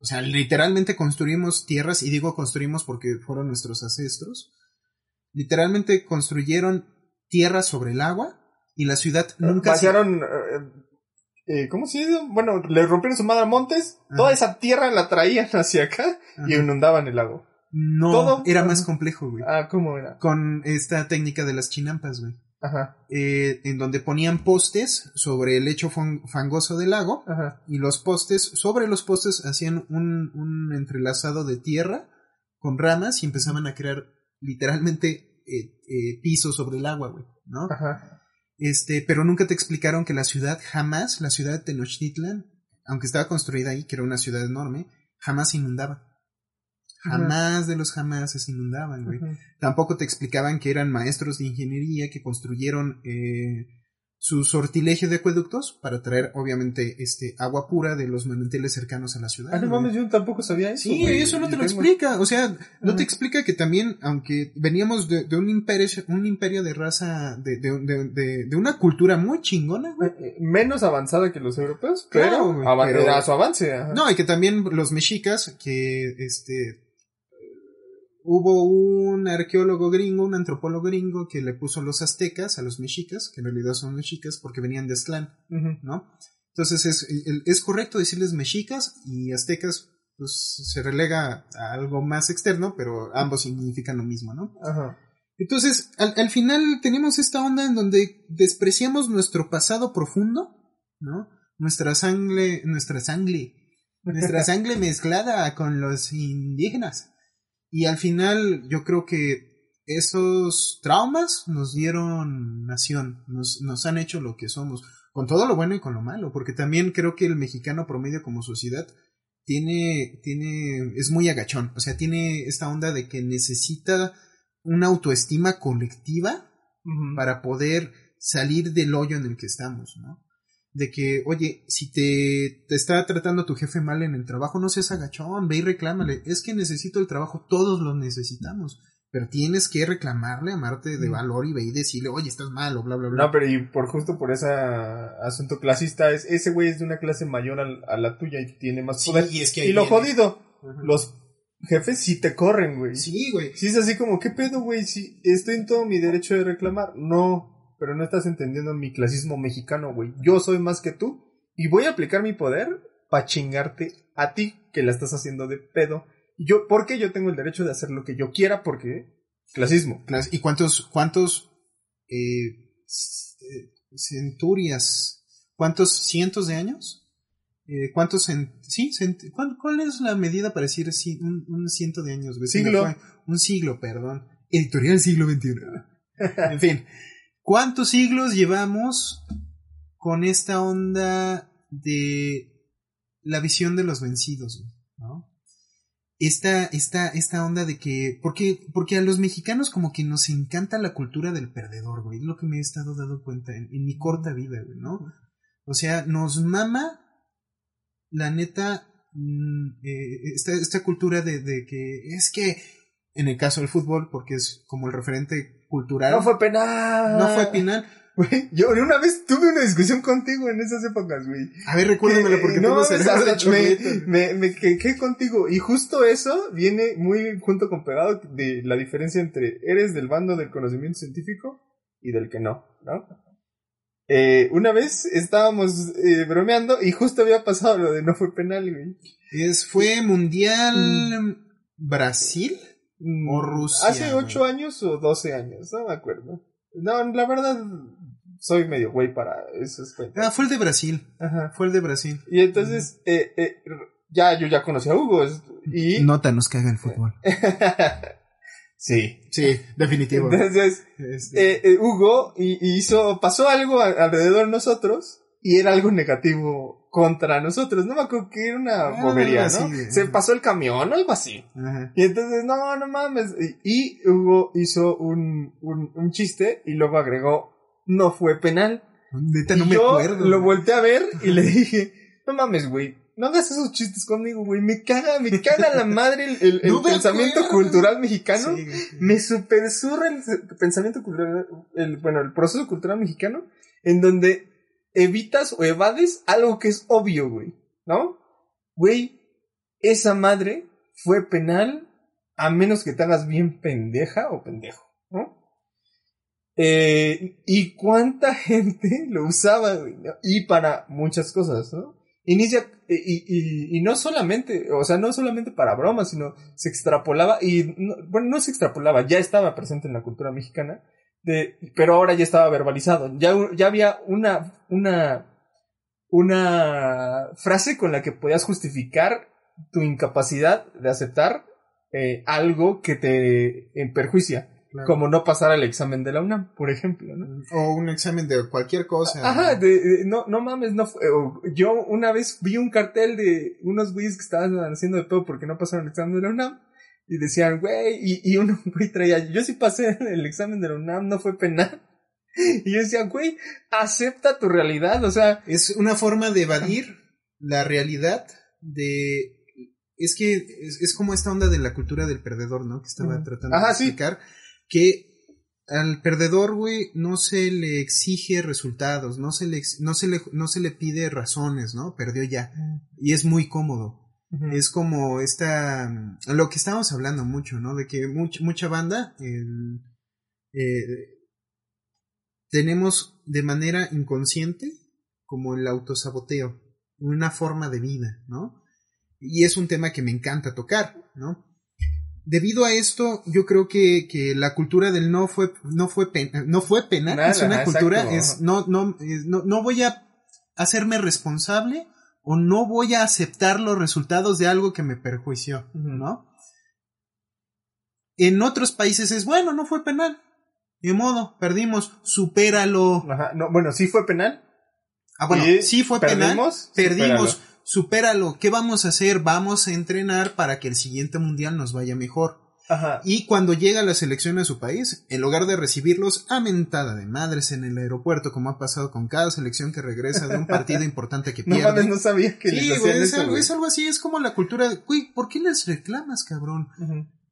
O sea, literalmente construimos tierras, y digo construimos porque fueron nuestros ancestros. Literalmente construyeron tierras sobre el agua y la ciudad ah, nunca... Pasearon, eh, eh, ¿cómo se dice? Bueno, le rompieron su madre a montes, toda esa tierra la traían hacia acá y inundaban el lago. No, era más complejo, güey. Ah, ¿cómo era? Con esta técnica de las chinampas, güey. Eh, en donde ponían postes sobre el lecho fangoso del lago y los postes, sobre los postes hacían un, entrelazado de tierra con ramas y empezaban a crear literalmente eh, eh, pisos sobre el agua, güey, ¿no? Este, pero nunca te explicaron que la ciudad jamás, la ciudad de Tenochtitlan, aunque estaba construida ahí, que era una ciudad enorme, jamás inundaba. Jamás de los jamás se inundaban, güey. Tampoco te explicaban que eran maestros de ingeniería que construyeron eh, su sortilegio de acueductos para traer, obviamente, este agua pura de los manantiales cercanos a la ciudad. Ah, no mames, yo tampoco sabía eso. Sí, eso no te lo explica. O sea, no te explica que también, aunque veníamos de, un imperio, un imperio de raza, de, de, de, una cultura muy chingona, güey. Eh, eh, menos avanzada que los europeos, pero, a su avance. No, y que también los mexicas, que este hubo un arqueólogo gringo, un antropólogo gringo que le puso los aztecas a los mexicas, que en realidad son mexicas porque venían de Aztlán, ¿no? Entonces es, es correcto decirles mexicas y aztecas pues se relega a algo más externo, pero ambos significan lo mismo, ¿no? Ajá. Entonces, al, al final tenemos esta onda en donde despreciamos nuestro pasado profundo, ¿no? Nuestra sangre, nuestra sangre, nuestra sangre mezclada con los indígenas. Y al final yo creo que esos traumas nos dieron nación, nos, nos han hecho lo que somos, con todo lo bueno y con lo malo, porque también creo que el mexicano promedio como sociedad tiene, tiene, es muy agachón. O sea, tiene esta onda de que necesita una autoestima colectiva para poder salir del hoyo en el que estamos, ¿no? De que, oye, si te, te está tratando tu jefe mal en el trabajo, no seas agachón, ve y reclámale. Es que necesito el trabajo, todos lo necesitamos. Pero tienes que reclamarle, amarte de Mm. valor y ve y decirle, oye, estás mal, o bla, bla, bla. No, pero y por justo por ese asunto clasista, es, ese güey es de una clase mayor al- a, la tuya y tiene más Sí, poder. y es que y lo viene. jodido, Ajá. los jefes sí te corren, güey. Sí. Sí, güey. es así como, ¿qué pedo, güey? Si estoy en todo mi derecho de reclamar. No, pero no estás entendiendo mi clasismo mexicano, güey. Yo soy más que tú y voy a aplicar mi poder para chingarte a ti que la estás haciendo de pedo. Yo, porque yo tengo el derecho de hacer lo que yo quiera porque clasismo. Clas- ¿Y cuántos, cuántos, eh, centurias, cuántos cientos de años? Eh, ¿Cuántos, sí, ¿cuál, cuál es la medida para decir ci- un, un ciento de años? Siglo. Un siglo, perdón. Editorial siglo XXI. en fin, ¿cuántos siglos llevamos con esta onda de la visión de los vencidos? ¿no? esta, esta, esta onda de que, porque, porque a los mexicanos como que nos encanta la cultura del perdedor, güey, es lo que me he estado dando cuenta en, en mi corta vida, güey, ¿no? O sea, nos mama, la neta, mm, eh, esta, esta cultura de, de que es que, en el caso del fútbol, porque es como el referente cultural, No fue penal. no fue penal. Güey, yo una vez tuve una discusión contigo en esas épocas, güey. A ver, recuérdamela porque Que, eh, no, chorrito. me, me, me quejé contigo. Y justo eso viene muy junto con pegado de la diferencia entre eres del bando del conocimiento científico y del que no, ¿no? Eh, una vez estábamos eh, bromeando y justo había pasado lo de no fue penal, güey. Es, fue Mundial Brasil. Mm, O Rusia, Hace güey. ocho años o doce años, no me acuerdo. No, la verdad, soy medio güey para esos cuentos. Ah, fue el de Brasil. Ajá. Fue el de Brasil. Y entonces, eh, eh, ya, yo ya conocí a Hugo. Y. Nota, nos caga el fútbol. sí. Sí, definitivo. Entonces, Este, eh, eh, Hugo y, y hizo, pasó algo a- alrededor de nosotros y era algo negativo contra nosotros. No me acuerdo que era una Ah, bobería, ¿no? sí. Se pasó el camión o algo así. ajá. Y entonces, no, no mames. Y, y Hugo hizo un, un, un chiste y luego agregó, no fue penal. Neta, Y no me yo acuerdo. lo volteé a ver y le dije, no mames, güey. No hagas esos chistes conmigo, güey. Me caga, me caga la madre el, el- el No me pensamiento acuerdo. cultural mexicano. Sí, güey. Me super surra el pensamiento cultural, el, bueno, el proceso cultural mexicano, en donde evitas o evades algo que es obvio, güey. ¿No? Güey, esa madre fue penal a menos que te hagas bien pendeja o pendejo, ¿no? Eh, y cuánta gente lo usaba, güey. Y para muchas cosas, ¿no? Inicia, eh, y, y, y no solamente, o sea, no solamente para bromas, sino se extrapolaba, y no- bueno, no se extrapolaba, ya estaba presente en la cultura mexicana, de, pero ahora ya estaba verbalizado, ya, ya había una, una, una frase con la que podías justificar tu incapacidad de aceptar eh, algo que te eh, perjuicia, Claro. como no pasar al examen de la UNAM, por ejemplo, ¿no? O un examen de cualquier cosa. Ajá, de, de- no, no mames, no Yo una vez vi un cartel de unos güeyes que estaban haciendo de pedo porque no pasaron el examen de la UNAM. Y decían, güey, y, y uno güey traía, yo sí pasé el examen de la UNAM, no fue penal. Y yo decía, güey, acepta tu realidad, o sea, Es una forma de evadir la realidad de... Es que es, es como esta onda de la cultura del perdedor, ¿no? Que estaba tratando Ajá, de sí. explicar. Que al perdedor, güey, no se le exige resultados, no se le, no se le, no se le pide razones, ¿no? Perdió ya. Y es muy cómodo. Es como esta, mm, lo que estábamos hablando mucho, ¿no? De que much- mucha banda, el- eh, tenemos de manera inconsciente como el autosaboteo, una forma de vida, ¿no? Y es un tema que me encanta tocar, ¿no? Debido a esto, yo creo que, que la cultura del no fue, no fue, pen- no fue penal, Nada, es una cultura, exacto. es, no, no, es- no, no voy a hacerme responsable o no voy a aceptar los resultados de algo que me perjuició. ¿no? En otros países es, bueno, no fue penal. De modo, perdimos, supéralo. Ajá, no, bueno, sí fue penal. Ah, bueno, Y sí fue penal. perdimos, Perdimos, supéralo. supéralo. ¿Qué vamos a hacer? Vamos a entrenar para que el siguiente mundial nos vaya mejor. Ajá. Y cuando llega la selección a su país, en lugar de recibirlos a mentada de madres en el aeropuerto, como ha pasado con cada selección que regresa de un partido importante que No pierde. mames, no sabía que sí, les güey, hacían es, eso, algo, güey. es algo así, es como la cultura. de, Güey, ¿por qué les reclamas, cabrón?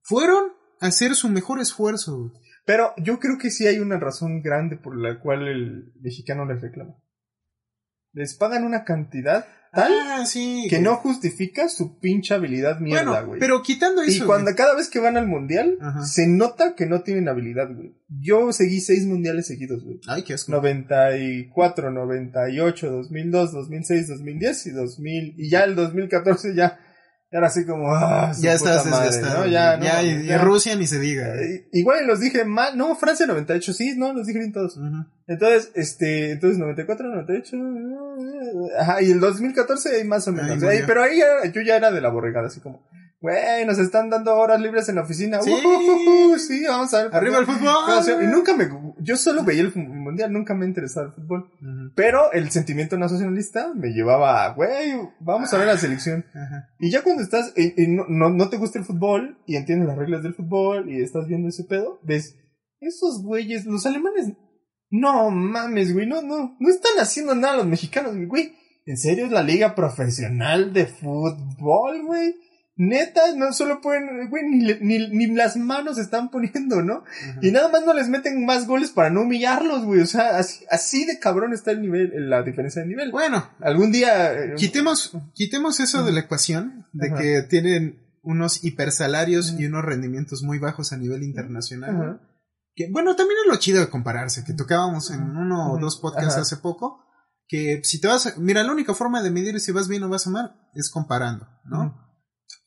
Fueron a hacer su mejor esfuerzo. güey. Pero yo creo que sí hay una razón grande por la cual el mexicano les reclama. Les pagan una cantidad tal Ah, sí. que no justifica su pinche habilidad mierda, Bueno, güey. pero quitando eso. y cuando cada vez que van al mundial, Ajá. se nota que no tienen habilidad, güey. Yo seguí seis mundiales seguidos, güey. Ay, qué asco. 94, 98, 2002, 2006, 2010 y 2000. Y ya el 2014 ya era así como, ah, ya estás desgastado. ¿no? Ya, no, ya, y- mames, y ya. Rusia ni se diga. Eh, Igual los dije mal, no, Francia 98, sí, no, los dije bien todos. Ujú. Entonces, este, entonces 94, 98, ajá, y el 2014 ahí más o menos. Ahí, murió. pero ahí ya- yo ya era de la borregada, así como, güey, nos están dando horas libres en la oficina. Sí. Ujujuju, sí, vamos a ver. Arriba el fútbol. Y nunca me, yo solo veía el mundial, nunca me interesaba el fútbol. Pero el sentimiento nacionalista me llevaba, a, güey, vamos a ver la selección. Ajá. Y ya cuando estás, y, y no, no, no te gusta el fútbol, y entiendes las reglas del fútbol, y estás viendo ese pedo, ves, esos güeyes, los alemanes, no mames, güey, no, no, no están haciendo nada los mexicanos, güey. ¿En serio es la liga profesional de fútbol, güey? Neta, no solo pueden, güey, ni, ni, ni las manos están poniendo, ¿no? Ajá. Y nada más no les meten más goles para no humillarlos, güey. O sea, así, así de cabrón está el nivel, la diferencia de nivel. Bueno, Algún día... eh, quitemos, quitemos eso de la ecuación, de Ajá. que tienen unos hipersalarios y unos rendimientos muy bajos a nivel internacional. Que, bueno, también es lo chido de compararse, que tocábamos en uno o dos podcasts hace poco, que si te vas a, mira, la única forma de medir si vas bien o vas a mal es comparando, ¿no?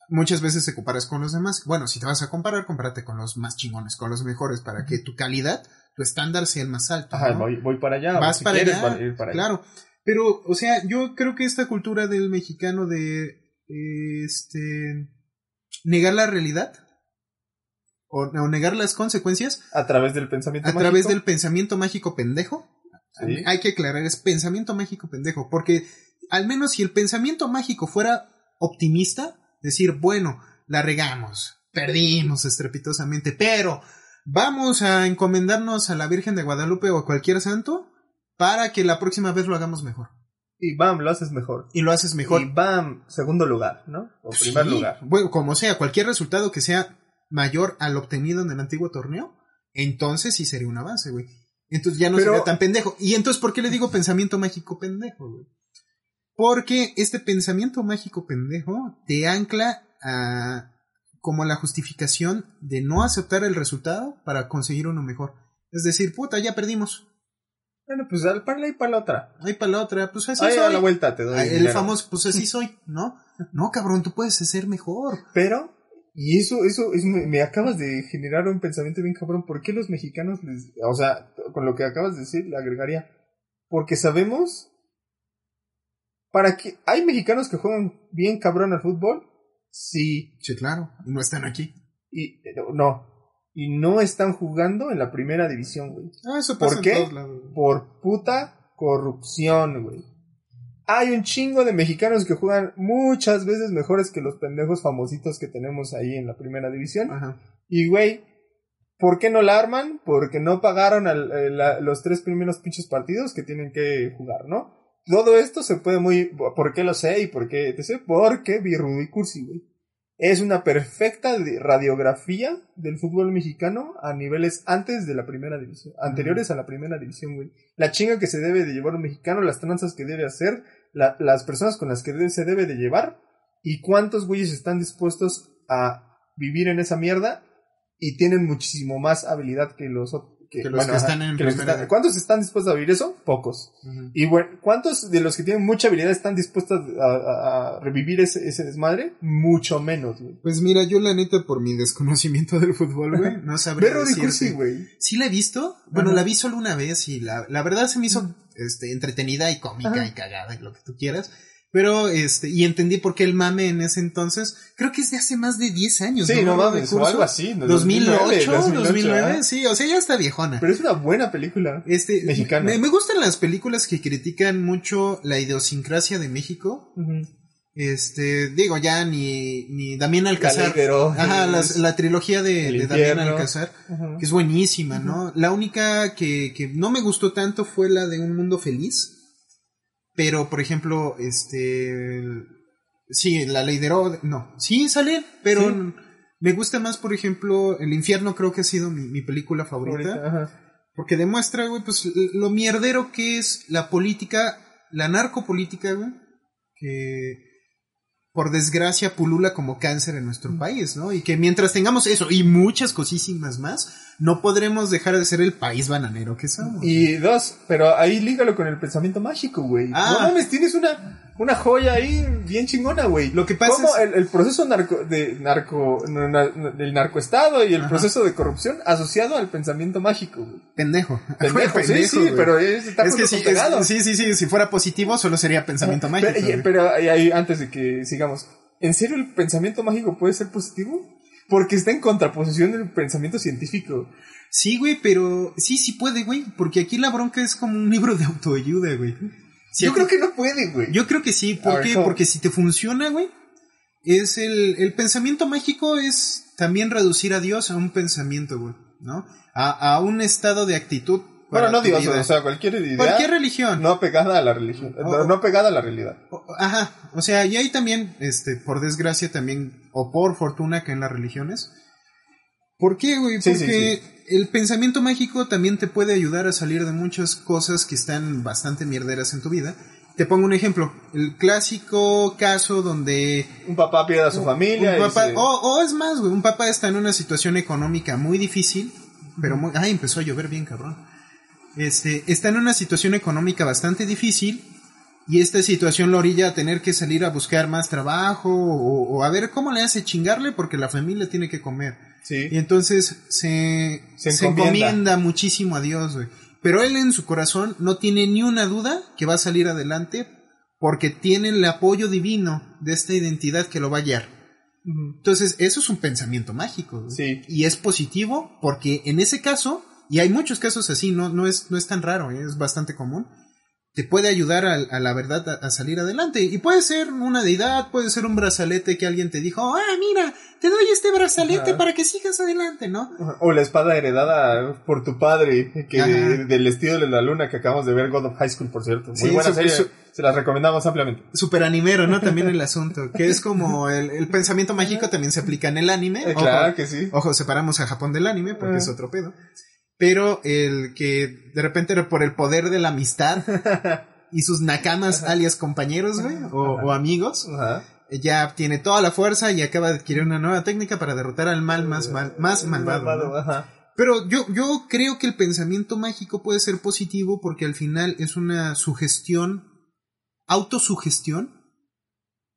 Muchas veces te comparas con los demás. Bueno, si te vas a comparar, compárate con los más chingones, con los mejores, para que tu calidad, tu estándar sea el más alto. Ajá, ¿no? voy, voy para allá. Vas si para quieres, allá, va- ir para allá. Claro. Pero, o sea, yo creo que esta cultura del mexicano de este negar la realidad o, o negar las consecuencias A través del pensamiento a mágico. través del pensamiento mágico pendejo. Sí. Hay que aclarar, es pensamiento mágico pendejo, porque al menos si el pensamiento mágico fuera optimista, decir, bueno, la regamos, perdimos estrepitosamente, pero vamos a encomendarnos a la Virgen de Guadalupe o a cualquier santo para que la próxima vez lo hagamos mejor. Y bam, lo haces mejor. Y lo haces mejor. Y bam, segundo lugar, ¿no? O primer lugar. Bueno, como sea, cualquier resultado que sea mayor al obtenido en el antiguo torneo, entonces sí sería un avance, güey. Entonces ya no Pero- sería tan pendejo. Y entonces, ¿por qué le digo pensamiento mágico pendejo, güey? Porque este pensamiento mágico pendejo te ancla a como la justificación de no aceptar el resultado para conseguir uno mejor. Es decir, puta, ya perdimos. Bueno, pues al para la y para la otra. Ahí para la otra, pues así a soy. la vuelta te doy Ah, el famoso, pues así soy, ¿no? No, cabrón, tú puedes ser mejor. Pero, y eso, eso, es, me, me acabas de generar un pensamiento bien cabrón. ¿Por qué los mexicanos les, o sea, con lo que acabas de decir, le agregaría, porque sabemos, para que, hay mexicanos que juegan bien cabrón al fútbol, sí, Sí, claro, no están aquí. y, no, y no están jugando en la primera división, güey. Ah, eso ¿Por pasa en qué? todos lados. Por puta corrupción, güey. Hay un chingo de mexicanos que juegan muchas veces mejores que los pendejos famositos que tenemos ahí en la primera división. Ajá. Y, güey, ¿por qué no la arman? Porque no pagaron al- eh, la- los tres primeros pinches partidos que tienen que jugar, ¿no? Todo esto se puede muy... ¿Por qué lo sé y por qué te sé? Porque Birrudo y Cursi, güey. Es una perfecta radiografía del fútbol mexicano a niveles antes de la primera división, anteriores a la primera división, güey. La chinga que se debe de llevar un mexicano, las tranzas que debe hacer, la- las personas con las que debe- se debe de llevar y cuántos güeyes están dispuestos a vivir en esa mierda y tienen muchísimo más habilidad que los ot- Que los que están en que los que primera. están- ¿Cuántos están dispuestos a vivir eso? Pocos. Y bueno, ¿cuántos de los que tienen mucha habilidad están dispuestos a, a- a revivir ese, ese desmadre? Mucho menos, güey. Pues mira, yo la neta, por mi desconocimiento del fútbol, güey, no sabría Roddy decirte. Güey. Sí la he visto. Bueno, Ajá. la vi solo una vez y la, la verdad se me hizo este, entretenida y cómica Ajá. y cagada y lo que tú quieras. Pero, este, y entendí por qué el mame en ese entonces, creo que es de hace más de 10 años. Sí, no Roddy mames, o algo así. ¿no? 2008, 2009, ajá. sí, o sea, ya está viejona. Pero es una buena película. Este, Mexicana. Me, me gustan las películas que critican mucho la idiosincrasia de México. Este, digo, ya ni, ni Damián Alcázar. Caligero. Ajá, la, la trilogía de, de Damián. Alcázar, que es buenísima, ¿no? La única que, que no me gustó tanto fue la de Un Mundo Feliz. Pero, por ejemplo, este. Sí, la ley de Herod- No, sí sale, pero Sí. me gusta más, por ejemplo, El Infierno, creo que ha sido mi, mi película favorita. Ajá. Porque demuestra, güey, pues lo mierdero que es la política, la narcopolítica, güey, que por desgracia pulula como cáncer en nuestro país, ¿no? Y que mientras tengamos eso y muchas cosísimas más, no podremos dejar de ser el país bananero que somos. Y dos, pero ahí lígalo con el pensamiento mágico, güey. Ah. No mames, tienes una, una joya ahí bien chingona, güey. Lo que pasa ¿Cómo es- el, el proceso narco, de narco, no, na- na- del narcoestado y el Ajá. proceso de corrupción asociado al pensamiento mágico, güey. Pendejo. Pendejo, sí, Pendejo, sí, pero es, está es que sí, es- sí, sí, sí, si fuera positivo solo sería pensamiento mágico. Pero, pero ahí, antes de que sigamos, ¿en serio el pensamiento mágico puede ser positivo? Porque está en contraposición del pensamiento científico. Sí, güey, pero sí, sí puede, güey, porque aquí la bronca es como un libro de autoayuda, güey. Si Yo creo que no puede, güey. Yo creo que sí, ¿por qué? Porque si te funciona, güey, es el, el pensamiento mágico es también reducir a Dios a un pensamiento, güey, ¿no? A, a un estado de actitud. Bueno, no Dios, vida. o sea, cualquier idea. Cualquier religión. No pegada a la religión. O- No, no pegada a la realidad. O- Ajá, o sea, y hay también, este, por desgracia también, o por fortuna que en las religiones. ¿Por qué, güey? Sí, Porque sí, el pensamiento mágico también te puede ayudar a salir de muchas cosas que están bastante mierderas en tu vida. Te pongo un ejemplo, el clásico caso donde Un papá pierde a su familia. un y papá, se- o, o es más, güey, un papá está en una situación económica muy difícil, pero muy, ay, empezó a llover bien, cabrón. Este, está en una situación económica bastante difícil y esta situación lo orilla a tener que salir a buscar más trabajo o, o a ver cómo le hace chingarle porque la familia tiene que comer. Sí. Y entonces se, Se se encomienda. encomienda muchísimo a Dios, güey. Pero él en su corazón no tiene ni una duda que va a salir adelante porque tiene el apoyo divino de esta identidad que lo va a guiar. Entonces, eso es un pensamiento mágico. güey. Sí. Y es positivo porque en ese caso, y hay muchos casos así, no, no, es, no es tan raro, ¿eh? es bastante común, te puede ayudar a, a la verdad a, a salir adelante. Y puede ser una deidad, puede ser un brazalete que alguien te dijo, ah, mira, te doy este brazalete Ajá. para que sigas adelante, ¿no? O la espada heredada por tu padre, que del estilo de la luna que acabamos de ver, God of High School, por cierto. Muy Sí, buena su- serie, su- se las recomendamos ampliamente. Super animero, ¿no? También el asunto, que es como el, el pensamiento mágico también se aplica en el anime. Eh, Ojo, claro que sí. Ojo, separamos a Japón del anime porque Ah. es otro pedo. Pero el que de repente por el poder de la amistad y sus nakamas alias compañeros, güey, o, o amigos, Ajá. ya tiene toda la fuerza y acaba de adquirir una nueva técnica para derrotar al mal más, mal, más malvado. ¿no? ajá. Pero yo, yo creo que el pensamiento mágico puede ser positivo porque al final es una sugestión, autosugestión,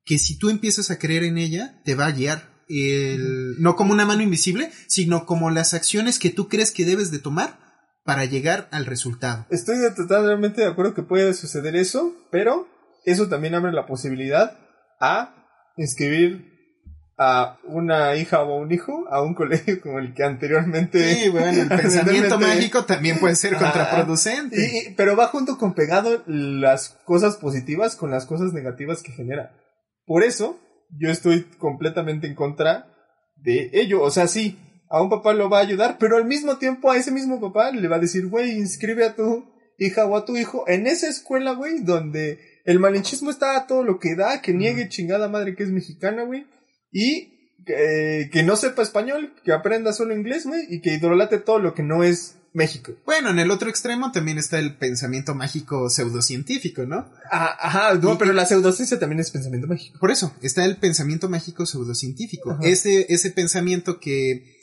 que si tú empiezas a creer en ella, te va a guiar. El, no como una mano invisible, sino como las acciones que tú crees que debes de tomar para llegar al resultado. Estoy totalmente de acuerdo que puede suceder eso, pero eso también abre la posibilidad a inscribir a una hija o un hijo a un colegio como el que anteriormente... Sí, bueno, el pensamiento mágico también puede ser contraproducente. Y- y- pero va junto con pegado las cosas positivas con las cosas negativas que genera. Por eso, yo estoy completamente en contra de ello. O sea, sí, a un papá lo va a ayudar, pero al mismo tiempo a ese mismo papá le va a decir, güey, inscribe a tu hija o a tu hijo en esa escuela, güey, donde el malinchismo está a todo lo que da, que niegue chingada madre que es mexicana, güey, y eh, que no sepa español, que aprenda solo inglés, güey, y que idolate todo lo que no es México. Bueno, en el otro extremo también está el pensamiento mágico pseudocientífico, ¿no? Ah, ajá, no, Y- pero la pseudociencia también es pensamiento mágico. Por eso, está el pensamiento mágico pseudocientífico. Ajá. Ese, ese pensamiento que,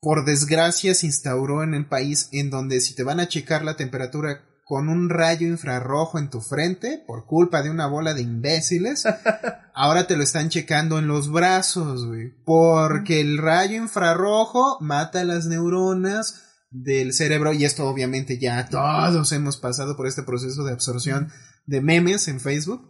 por desgracia, se instauró en el país, en donde si te van a checar la temperatura con un rayo infrarrojo en tu frente, por culpa de una bola de imbéciles, ahora te lo están checando en los brazos, güey. Porque el rayo infrarrojo mata las neuronas del cerebro, y esto obviamente ya todos hemos pasado por este proceso de absorción de memes en Facebook.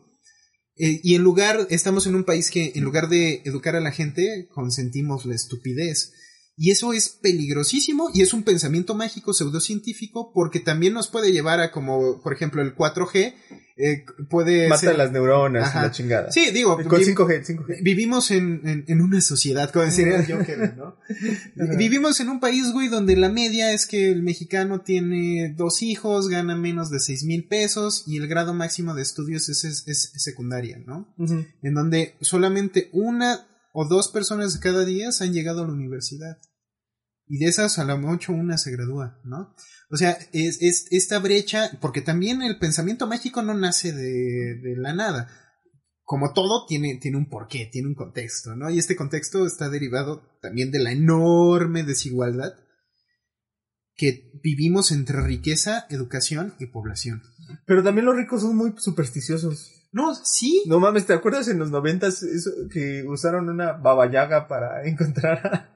Eh, y en lugar, estamos en un país que en lugar de educar a la gente, consentimos la estupidez. Y eso es peligrosísimo y es un pensamiento mágico pseudocientífico porque también nos puede llevar a como, por ejemplo, el 4G, eh, puede Mata ser- las neuronas y Ajá. la chingada. Sí, digo, Con vi- 5G, 5G. vivimos en, en, en una sociedad, como el Joker, ¿no? Vivimos en un país, güey, donde la media es que el mexicano tiene dos hijos, gana menos de seis mil pesos y el grado máximo de estudios es, es, es secundaria, ¿no? En donde solamente una o dos personas de cada diez han llegado a la universidad. Y de esas a lo mucho una se gradúa, ¿no? O sea, es, es esta brecha, porque también el pensamiento mágico no nace de, de la nada. Como todo, tiene, tiene un porqué, tiene un contexto, ¿no? Y este contexto está derivado también de la enorme desigualdad que vivimos entre riqueza, educación y población. Pero también los ricos son muy supersticiosos. No, sí. No mames, ¿te acuerdas en los noventas eso, que usaron una babayaga para encontrar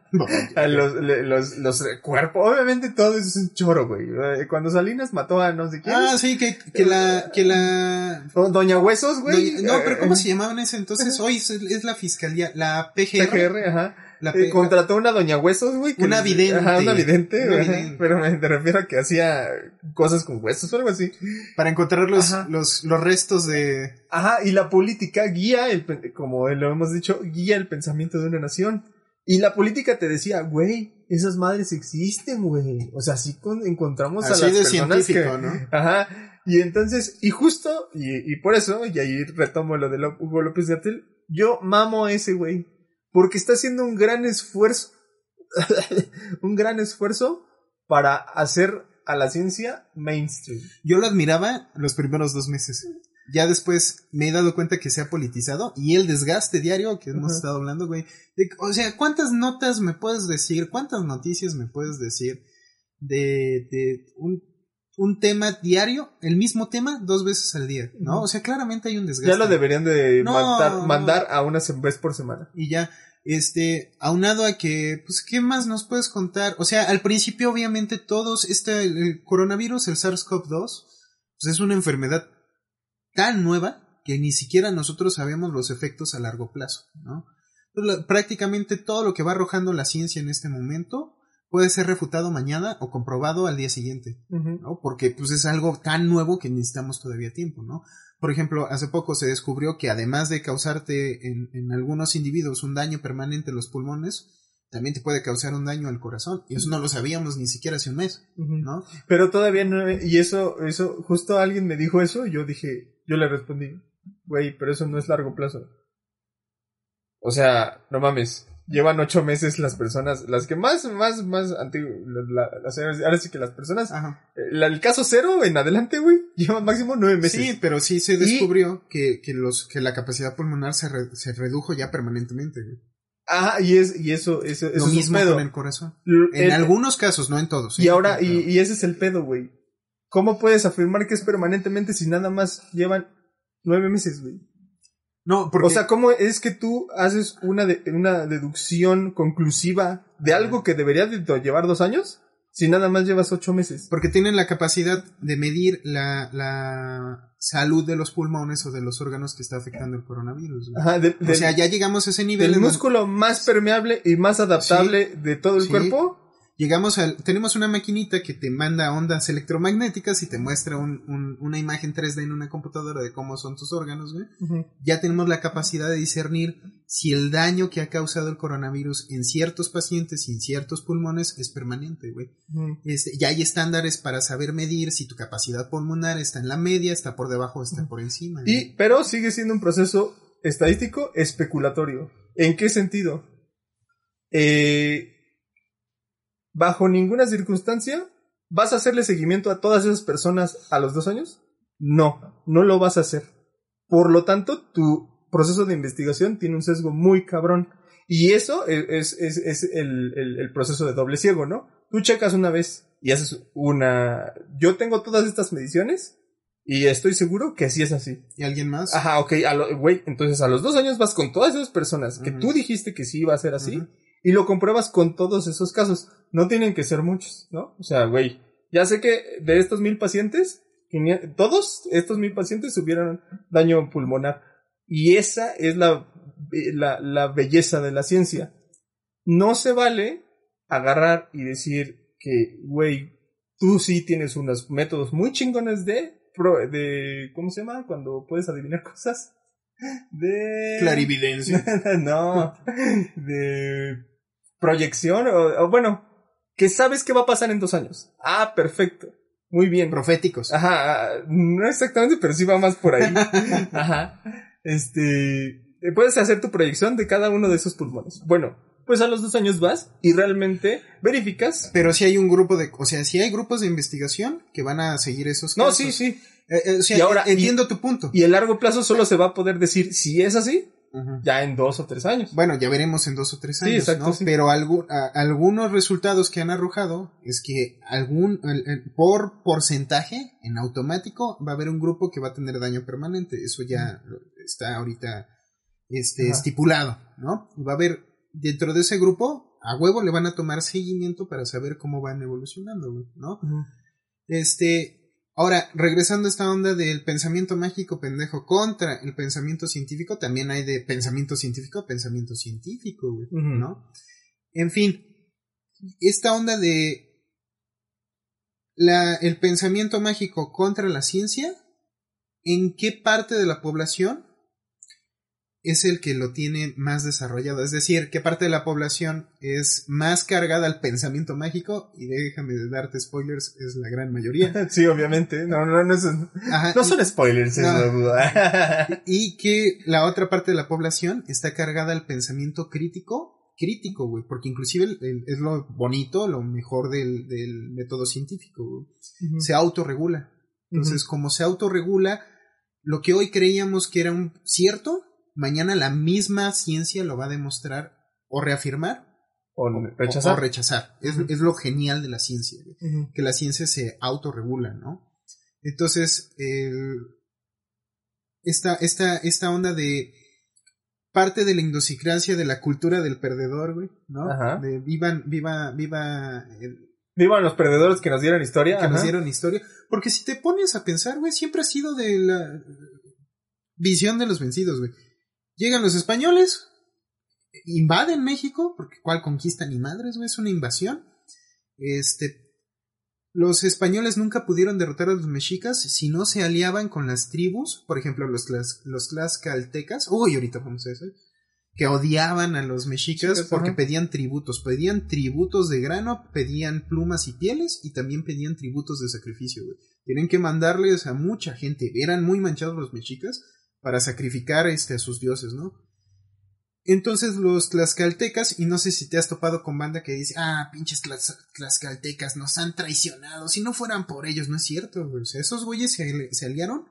a, a los, los, los cuerpos? Obviamente todo eso es un choro, güey. Eh, Cuando Salinas mató a no sé quién. Ah, sí, que, que la, que la, Doña Huesos, güey. no, pero ¿cómo Eh, se llamaban ese entonces? Hoy es, es la fiscalía, la PGR. PGR, ajá. La Eh, contrató una Doña Huesos, güey. Una vidente. Ajá, una vidente. Una ajá, vidente. Pero me te refiero a que hacía cosas con huesos o algo así. para encontrar los, Ajá. los, los restos de... Ajá, y la política guía, el, como lo hemos dicho, guía el pensamiento de una nación. Y la política te decía, güey, esas madres existen, güey. O sea, sí con- encontramos Así a las de personas científico, que... ¿no? Ajá. Y entonces, y justo, y, y por eso, y ahí retomo lo de Hugo López Gatell, yo mamo a ese güey. Porque está haciendo un gran esfuerzo, un gran esfuerzo para hacer a la ciencia mainstream. Yo lo admiraba los primeros dos meses. Ya después me he dado cuenta que se ha politizado y el desgaste diario que hemos estado hablando, güey. de- o sea, ¿cuántas notas me puedes decir? ¿Cuántas noticias me puedes decir de, de un, un tema diario, el mismo tema, dos veces al día? ¿No? O sea, claramente hay un desgaste. Ya lo deberían de No. mandar, mandar a una vez por semana. Y ya, este, aunado a que, pues, ¿qué más nos puedes contar? O sea, al principio, obviamente, todos, este, el, coronavirus, el SARS-CoV-2, pues es una enfermedad tan nueva que ni siquiera nosotros sabemos los efectos a largo plazo, ¿no? Prácticamente todo lo que va arrojando la ciencia en este momento puede ser refutado mañana o comprobado al día siguiente. ¿no? Porque pues es algo tan nuevo que necesitamos todavía tiempo, ¿no? Por ejemplo, hace poco se descubrió que además de causarte en, en algunos individuos un daño permanente en los pulmones, también te puede causar un daño al corazón. Y eso no lo sabíamos ni siquiera hace un mes. Pero todavía no, y eso, eso, justo alguien me dijo eso, y yo dije, yo le respondí, güey, pero eso no es largo plazo. O sea, no mames, llevan ocho meses las personas, las que más, más, más antiguo, la- la- las- ahora sí que las personas, Ajá. eh, la- el caso cero en adelante, güey, llevan máximo nueve meses. Sí, pero sí se descubrió que, que los, que la capacidad pulmonar se, re- se redujo ya permanentemente, güey. Ajá, y es, y eso, eso, eso Lo es un pedo. con el corazón. L- En el- algunos casos, no en todos. Y ¿eh? ahora, Pero- y, y ese es el pedo, güey. ¿Cómo puedes afirmar que es permanentemente si nada más llevan nueve meses, güey? No, porque... O sea, ¿cómo es que tú haces una, de- una deducción conclusiva de algo que debería de llevar dos años si nada más llevas ocho meses? Porque tienen la capacidad de medir la, la salud de los pulmones o de los órganos que está afectando el coronavirus. Ajá, de- o del- sea, ya llegamos a ese nivel. donde músculo más permeable y más adaptable de todo el Sí. cuerpo. Llegamos al. Tenemos una maquinita que te manda ondas electromagnéticas y te muestra un- un- una imagen 3D en una computadora de cómo son tus órganos, güey. Ya tenemos la capacidad de discernir si el daño que ha causado el coronavirus en ciertos pacientes y en ciertos pulmones es permanente, güey. Este, ya hay estándares para saber medir si tu capacidad pulmonar está en la media, está por debajo o está por encima. güey. Y, pero sigue siendo un proceso estadístico especulatorio. ¿En qué sentido? Eh, bajo ninguna circunstancia, ¿vas a hacerle seguimiento a todas esas personas a los dos años? No, no lo vas a hacer. Por lo tanto, tu proceso de investigación tiene un sesgo muy cabrón. Y eso es, es, es el, el- el proceso de doble ciego, ¿no? Tú checas una vez y haces una... Yo tengo todas estas mediciones y estoy seguro que sí es así. ¿Y alguien más? Ajá, ok, güey, entonces a los dos años vas con todas esas personas que tú dijiste que sí iba a ser así. Y lo compruebas con todos esos casos. No tienen que ser muchos, ¿no? O sea, güey, ya sé que de estos mil pacientes, 500 todos estos mil pacientes tuvieron daño pulmonar. Y esa es la, la, la belleza de la ciencia. No se vale agarrar y decir que, güey, tú sí tienes unos métodos muy chingones de pro- de ¿cómo se llama? Cuando puedes adivinar cosas. De Clarividencia. no, de proyección o, o bueno, que sabes qué va a pasar en dos años. Ah, perfecto. Muy bien. Proféticos. Ajá, ah, no exactamente, pero sí va más por ahí. Ajá. Este, eh, puedes hacer tu proyección de cada uno de esos pulmones. Bueno, pues a los dos años vas y realmente verificas. Pero sí hay un grupo de, o sea, sí hay grupos de investigación que van a seguir esos No, casos. sí, sí. Eh, eh, o sea, Y ahora- entiendo tu punto. Y a largo plazo solo se va a poder decir si es así, Ya en dos o tres años. Bueno, ya veremos en dos o tres Sí, años, exacto, ¿no? sí. Pero algu- a- algunos resultados que han arrojado es que algún, el- el- por porcentaje, en automático, va a haber un grupo que va a tener daño permanente. Eso ya está ahorita, este, Ajá. estipulado, ¿no? Y va a haber, dentro de ese grupo, a huevo le van a tomar seguimiento para saber cómo van evolucionando, ¿no? Este, ahora, regresando a esta onda del pensamiento mágico pendejo contra el pensamiento científico, también hay de pensamiento científico a pensamiento científico, güey. ¿no? En fin, esta onda de la, el pensamiento mágico contra la ciencia, ¿en qué parte de la población es el que lo tiene más desarrollado? Es decir, ¿qué parte de la población es más cargada al pensamiento mágico? Y déjame darte spoilers, es la gran mayoría. Sí, obviamente. No, no, no, son, Ajá, no y- son spoilers, No. eso. y que la otra parte de la población está cargada al pensamiento crítico, crítico, güey, porque inclusive el- el- es lo bonito, lo mejor del, del método científico, güey. Se autorregula. Entonces, como se autorregula, lo que hoy creíamos que era un cierto, mañana la misma ciencia lo va a demostrar o reafirmar o rechazar. o rechazar. Es, lo genial de la ciencia, que la ciencia se autorregula, ¿no? Entonces, el- esta, esta, esta onda de parte de la idiosincrasia de la cultura del perdedor, güey, ¿no? Ajá. De vivan, viva, viva el, Vivan los perdedores que nos dieron historia. que nos dieron historia. Porque si te pones a pensar, güey, siempre ha sido de la visión de los vencidos, güey. Llegan los españoles, invaden México, porque cuál conquista ni madres, güey, es una invasión. Este, los españoles nunca pudieron derrotar a los mexicas si no se aliaban con las tribus, por ejemplo, los, tlas- los tlaxcaltecas, uy, ahorita vamos a eso, que odiaban a los mexicas Sí, porque ajá. pedían tributos, pedían tributos de grano, pedían plumas y pieles y también pedían tributos de sacrificio, güey. Tienen que mandarles a mucha gente, eran muy manchados los mexicas para sacrificar este, a sus dioses, ¿no? Entonces los tlaxcaltecas, y no sé si te has topado con banda que dice, ah, pinches tlax- tlaxcaltecas nos han traicionado, si no fueran por ellos, no es cierto, güey. O sea, esos güeyes se, ali- se aliaron.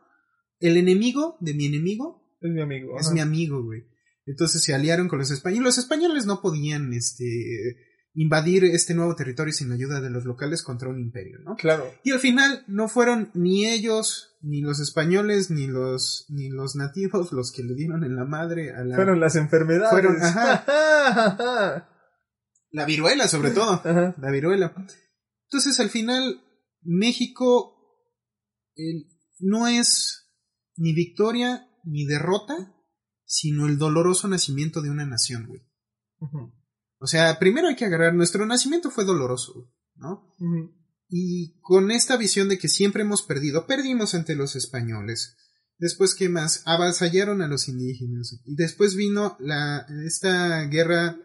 El enemigo de mi enemigo Es mi amigo. es ajá. mi amigo, güey. Entonces se aliaron con los españoles. Los españoles no podían, este, invadir este nuevo territorio sin la ayuda de los locales contra un imperio, ¿no? Claro. Y al final no fueron ni ellos, ni los españoles, ni los, ni los nativos los que le dieron en la madre a la, Fueron las enfermedades. Fueron, ajá. La viruela sobre todo. Ajá. la viruela. Entonces, al final, México eh, no es ni victoria ni derrota, sino el doloroso nacimiento de una nación, güey. Ujú. O sea, primero hay que agarrar, nuestro nacimiento fue doloroso, ¿no? Y con esta visión de que siempre hemos perdido, perdimos ante los españoles. Después, ¿qué más? Avasallaron a los indígenas. Y después vino la, esta guerra,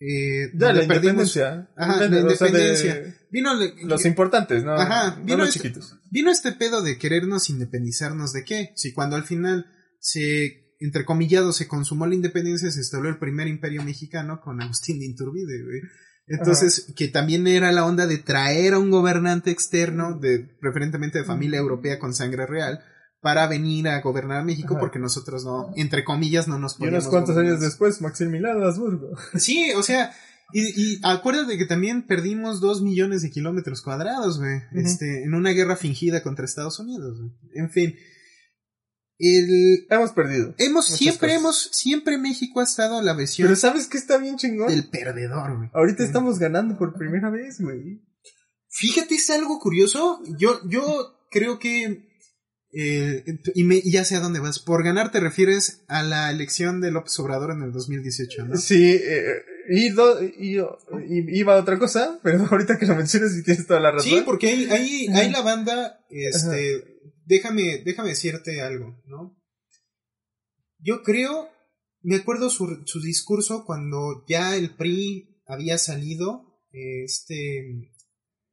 eh, Ya, la perdimos- independencia. Ajá, la de independencia. Vino le- los importantes, ¿no? Ajá, no vino los este- chiquitos. Vino este pedo de querernos independizarnos de qué? Si cuando al final se, entrecomillado, se consumó la independencia, se instaló el primer imperio mexicano con Agustín de Iturbide, güey. Entonces, que también era la onda de traer a un gobernante externo, de, preferentemente de familia europea con sangre real, para venir a gobernar a México, Ajá. porque nosotros no, entre comillas, no nos Y podíamos unos cuantos gobernar. años después, Maximiliano de Habsburgo. Sí, o sea, y, y acuérdate que también perdimos dos millones de kilómetros cuadrados, güey, este, en una guerra fingida contra Estados Unidos, güey. En fin. El, Hemos perdido. hemos, Muchas siempre cosas. hemos, siempre México ha estado a la versión Pero ¿sabes qué está bien chingón? del perdedor, güey. Ahorita estamos ganando por primera vez, güey. Fíjate, es algo curioso. Yo, yo creo que, eh, y me, ya sé a dónde vas. Por ganar te refieres a la elección de López Obrador en el 2018, ¿no? Sí, eh, y, do- y- y- iba a otra cosa, pero ahorita que lo mencionas y tienes toda la razón. Sí, porque ahí, ahí, Ajá. ahí la banda, este, déjame, déjame decirte algo, ¿no? Yo creo, me acuerdo su, su discurso cuando ya el PRI había salido, este,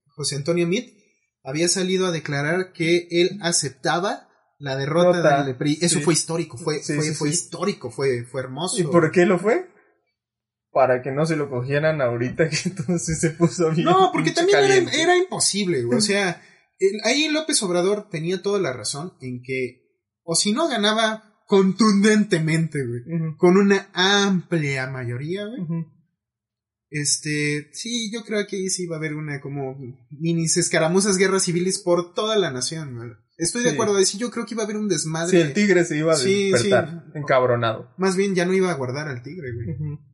José Antonio Mit, había salido a declarar que él aceptaba la derrota del PRI. Eso Sí. fue histórico, fue, Sí, fue, sí, fue histórico, fue, fue hermoso. ¿Y por qué lo fue? Para que no se lo cogieran ahorita que entonces se puso bien. No, porque también era, era imposible, güey. O sea, ahí López Obrador tenía toda la razón en que, o si no ganaba contundentemente, güey, con una amplia mayoría, güey. Este, sí, yo creo que ahí sí va a haber una como minis escaramuzas, guerras civiles por toda la nación, güey. Estoy de acuerdo, sí, yo creo que iba a haber un desmadre. Sí, el tigre se iba a Sí, despertar, sí. encabronado. Más bien ya no iba a guardar al tigre, güey.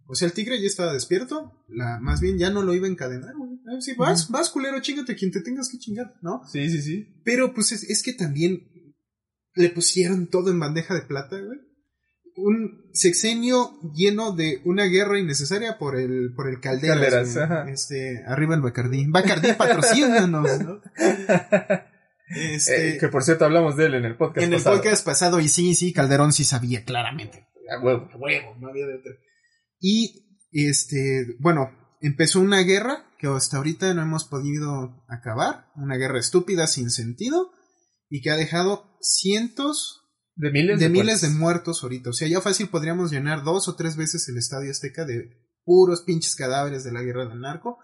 O sea, el tigre ya estaba despierto, la, más bien ya no lo iba a encadenar, güey. Ah, Sí, vas, vas, culero, chingate quien te tengas que chingar, ¿no? Sí, sí, sí. Pero pues es, es que también le pusieron todo en bandeja de plata, güey. Un sexenio lleno de una guerra innecesaria por el, por el Calderas. Calderas, güey. ajá. Este, arriba el Bacardí. Bacardí, patrocínanos, ¿no? Este, Eh, que por cierto hablamos de él en el podcast en el pasado. podcast pasado, y sí, sí, Calderón sí sabía claramente. A huevo. A huevo, no había de otra. Y, este, bueno, empezó una guerra que hasta ahorita no hemos podido acabar. Una guerra estúpida, sin sentido, y que ha dejado cientos De miles de, de, miles de muertos. ahorita. O sea, ya fácil podríamos llenar dos o tres veces el Estadio Azteca de puros pinches cadáveres de la guerra del narco.